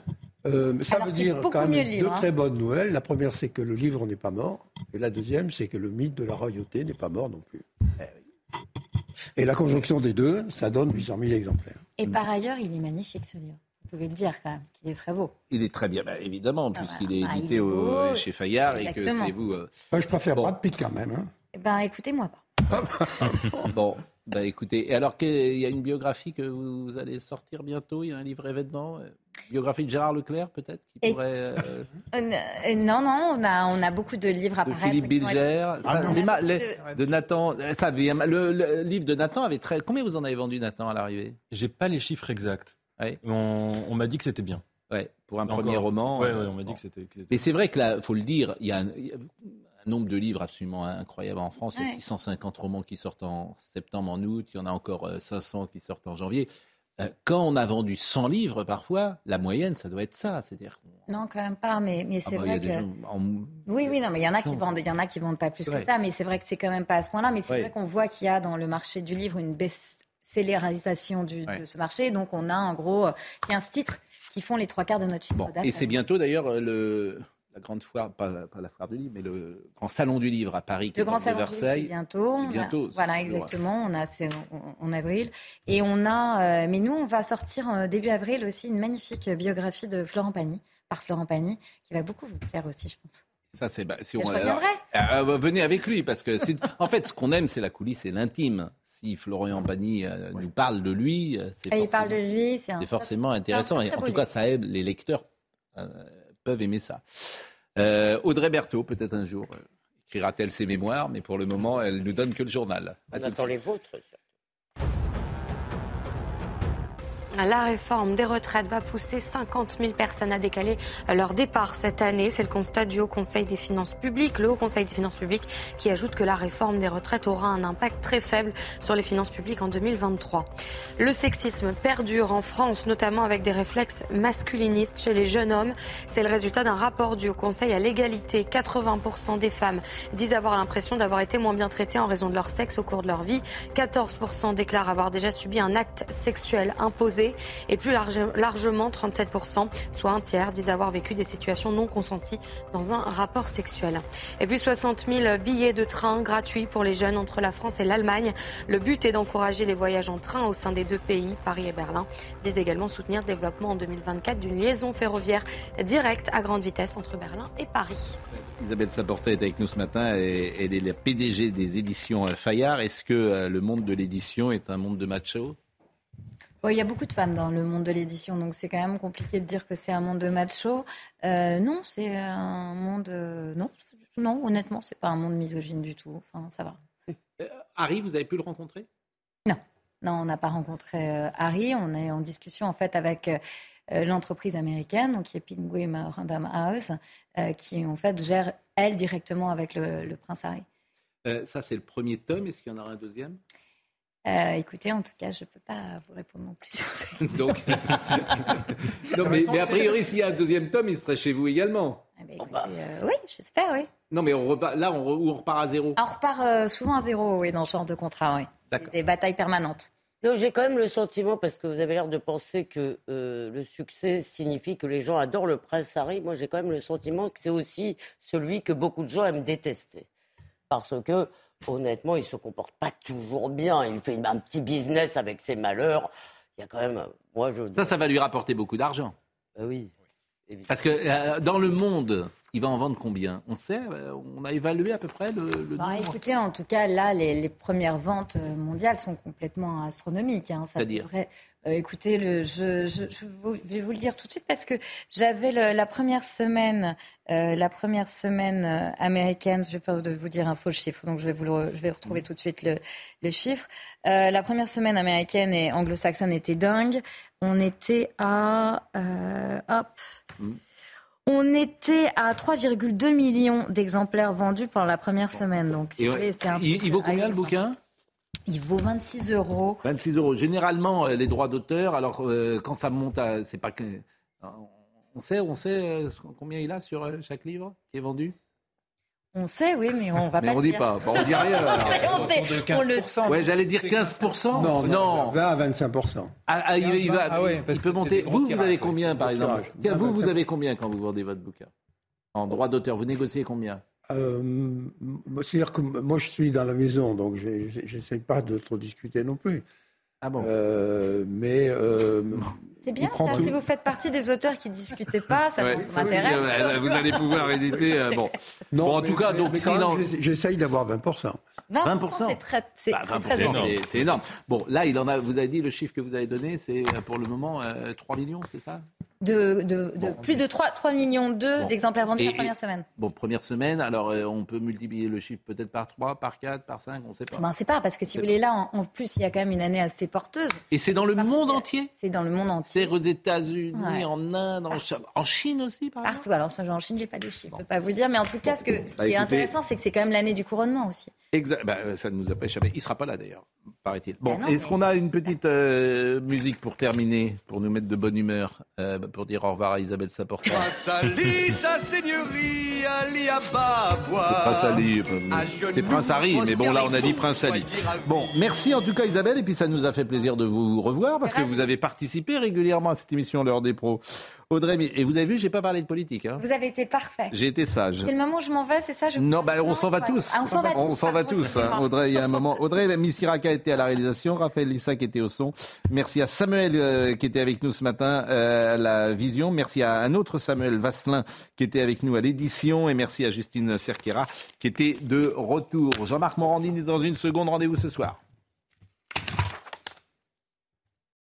Euh, ça Alors, veut dire quand même livre, deux hein. très bonnes nouvelles. La première, c'est que le livre n'est pas mort. Et la deuxième, c'est que le mythe de la royauté n'est pas mort non plus. Et la conjonction des deux, ça donne 800 000 exemplaires. Et par ailleurs, il est magnifique ce livre. Vous pouvez le dire quand même, qu'il est très beau. Il est très bien, bah, évidemment, puisqu'il est Ah, il édité est au- beau. chez Fayard et que c'est vous. euh, je préfère Brad Pitt quand même. hein. Eh ben, écoutez-moi pas. Bon, bah écoutez, et alors que- il y a une biographie que vous allez sortir bientôt, il y a un livre événement, euh, biographie de Gérard Leclerc peut-être, qui Et- pourrait... euh, Euh, euh, non, non, on a, on a beaucoup de livres à de. Philippe être- Bilger, Ah ma- de Nathan, euh, ça, le, le livre de Nathan avait très... Combien vous en avez vendu Nathan à l'arrivée? J'ai pas les chiffres exacts. Ouais. On, on m'a dit que c'était bien. Ouais, pour un Encore. premier roman. Ouais, euh, ouais, on m'a dit bon. que c'était. que c'était- Mais c'est vrai que là, faut le dire, il y a un, il y a un nombre de livres absolument incroyable en France. Il y a Ouais. 650 romans qui sortent en septembre, en août. Il y en a encore euh, 500 qui sortent en janvier. Euh, Quand on a vendu 100 livres, parfois, la moyenne, ça doit être ça. C'est-à-dire Non, quand même pas, mais, mais Ah c'est bah, vrai que. en- Oui, oui, non, mais il y en a qui vendent, il y en a qui vendent pas plus Ouais. que ça, mais c'est vrai que c'est quand même pas à ce point-là. Mais c'est Ouais. vrai qu'on voit qu'il y a dans le marché du livre une best-sellerisation du- Ouais. de ce marché. Donc on a en gros euh, 15 titres qui font les trois quarts de notre chiffre Bon, d'affaires. et c'est bientôt d'ailleurs euh, le, la grande foire, pas, pas la foire du livre, mais le grand salon du livre à Paris, qui Le est grand de salon du livre, bientôt. A- bientôt. voilà, exactement. On a c'est en, avril et on a. euh, mais nous, on va sortir euh, début avril aussi une magnifique biographie de Florent Pagny par Florent Pagny qui va beaucoup vous plaire aussi, je pense. Ça, c'est. bah, si on, alors, euh, venez avec lui, parce que en fait, ce qu'on aime, c'est la coulisse, c'est l'intime. Si Florian Pagny euh, nous parle de lui, euh, c'est Et il forcément, parle de lui, c'est un forcément intéressant. Et en tout cas, ça aide, les lecteurs euh, peuvent aimer ça. Euh, Audrey Berthaud, peut-être un jour, euh, écrira-t-elle ses mémoires, mais pour le moment, elle nous donne que le journal. À On attend les vôtres. La réforme des retraites va pousser 50 000 personnes à décaler leur départ cette année. C'est le constat du Haut Conseil des finances publiques. Le Haut Conseil des finances publiques qui ajoute que la réforme des retraites aura un impact très faible sur les finances publiques en 2023. Le sexisme perdure en France, notamment avec des réflexes masculinistes chez les jeunes hommes. C'est le résultat d'un rapport du Haut Conseil à l'égalité. 80% des femmes disent avoir l'impression d'avoir été moins bien traitées en raison de leur sexe au cours de leur vie. 14% déclarent avoir déjà subi un acte sexuel imposé. Et plus large- largement, 37%, soit un tiers, disent avoir vécu des situations non consenties dans un rapport sexuel. Et puis 60 000 billets de train gratuits pour les jeunes entre la France et l'Allemagne. Le but est d'encourager les voyages en train au sein des deux pays, Paris et Berlin. Disent également soutenir le développement en 2024 d'une liaison ferroviaire directe à grande vitesse entre Berlin et Paris. Isabelle Saporta est avec nous ce matin et elle est la PDG des éditions Fayard. Est-ce que euh, le monde de l'édition est un monde de macho? Bon, il y a beaucoup de femmes dans le monde de l'édition, donc c'est quand même compliqué de dire que c'est un monde de macho. Euh, non, c'est un monde. euh, non, non, honnêtement, c'est pas un monde misogyne du tout. Enfin, ça va. Harry, vous avez pu le rencontrer? Non, non, on n'a pas rencontré euh, Harry. On est en discussion en fait avec euh, l'entreprise américaine, donc qui est Penguin Random House, euh, qui en fait gère elle directement avec le, le prince Harry. Euh, Ça, c'est le premier tome. Est-ce qu'il y en aura un deuxième? Euh, écoutez, en tout cas, je peux pas vous répondre non plus sur ça. Donc... non, mais, mais a priori, s'il y a un deuxième tome, il serait chez vous également. Euh, oui, j'espère, oui. Non, mais on repart, là, on, re- on repart à zéro. On repart euh, souvent à zéro, oui, dans ce genre de contrat, oui. Des batailles permanentes. Non, j'ai quand même le sentiment, parce que vous avez l'air de penser que euh, le succès signifie que les gens adorent le prince Harry. Moi, j'ai quand même le sentiment que c'est aussi celui que beaucoup de gens aiment détester. Parce que, honnêtement, il se comporte pas toujours bien. Il fait un petit business avec ses malheurs. Il y a quand même. Moi, je. Ça, ça va lui rapporter beaucoup d'argent. Ah oui. Parce que euh, dans le monde, il va en vendre combien? On sait, euh, on a évalué à peu près le, le Bah, nombre écoutez, en tout cas, là, les, les premières ventes euh, mondiales sont complètement astronomiques. hein, C'est-à-dire? Euh, écoutez, le, je, je- je je vais vous le dire tout de suite parce que j'avais la première semaine, euh, la première semaine américaine. J'ai peur de vous dire un faux chiffre, donc je vais vous le, je vais retrouver tout de suite le, le chiffre. Euh, la première semaine américaine et anglo-saxonne était dingue. On était à, hop. On était à 3,2 millions d'exemplaires vendus pendant la première semaine. Donc, si ouais. c'est un il, il vaut combien le bouquin? Il vaut 26 euros. 26 euros. Généralement, euh, les droits d'auteur, alors euh, quand ça monte à. C'est pas que. On sait, on sait euh, combien il a sur euh, chaque livre qui est vendu? On sait, oui, mais on va Mais pas on dit dire. pas, bon, on dit rien. on sait, on le sait. Ouais, j'allais dire 15%. Non, non. 20 à 25 Ah, ah, il, il va, Ah ouais, il parce peut monter. Vous, vous avez combien, par exemple tirage. Tiens, vous, vous 25. avez combien quand vous vendez votre bouquin En droit d'auteur, vous négociez combien Euh, moi, C'est-à-dire que moi, je suis dans la maison, donc je n'essaie pas de trop discuter non plus. Ah bon Mais. euh, C'est bien ça, tout. si vous faites partie des auteurs qui ne discutaient pas, ça, Ouais, ça m'intéresse. bien. Euh, Vous allez pouvoir éditer. euh, bon. Non, Bon, en mais- tout cas, mais- donc, j'essaye d'avoir 20%. 20%, c'est très, c'est, Bah, c'est 20%, très énorme. c'est- énorme. Bon, là, il en a. Vous avez dit le chiffre que vous avez donné, c'est euh, pour le moment euh, 3 millions, c'est ça? De, de, de plus de 3, 3 millions Bon. d'exemplaires vendus la première semaine. Bon, première semaine, alors euh, on peut multiplier le chiffre peut-être par 3, par 4, par 5, on ne sait pas. Ben, c'est pas, parce que si vous voulez, là, en, en plus, il y a quand même une année assez porteuse. Et c'est dans le monde entier C'est dans le monde entier. C'est aux États-Unis, Ouais. en Inde, en, Chine aussi, par exemple Partout. Alors, en Chine, j'ai pas de chiffres, je peux pas vous dire. Mais en tout cas, ce, que, ce qui Bah, est intéressant, c'est que c'est quand même l'année du couronnement aussi. Exact. Bah, euh, ça ne nous a pas échappé. Il sera pas là d'ailleurs, paraît-il. Bon, Ah est-ce mais- qu'on a une petite euh, musique pour terminer, pour nous mettre de bonne humeur, euh, pour dire au revoir à Isabelle Saporta? Salut sa seigneurie Ali Ababa. C'est Prince Ali, euh, c'est Prince Harry, mais bon là on a dit Prince Ali. Bon, merci en tout cas Isabelle, et puis ça nous a fait plaisir de vous revoir parce que vous avez participé régulièrement à cette émission L'heure des pros. Audrey, mais- et vous avez vu, j'ai pas parlé de politique. Hein. Vous avez été parfait. J'ai été sage. C'est le moment où je m'en vais, c'est ça je... Non, bah, on s'en va voilà. Ah, on s'en va tous. On s'en va tous. hein. Audrey, il y a un moment. va. Audrey Missiraka était à la réalisation, Raphaël Lissac était au son. Merci à Samuel euh, qui était avec nous ce matin euh, à la vision. Merci à un autre Samuel Vasselin qui était avec nous à l'édition. Et merci à Justine Cerquera qui était de retour. Jean-Marc Morandini dans une seconde. Rendez-vous ce soir.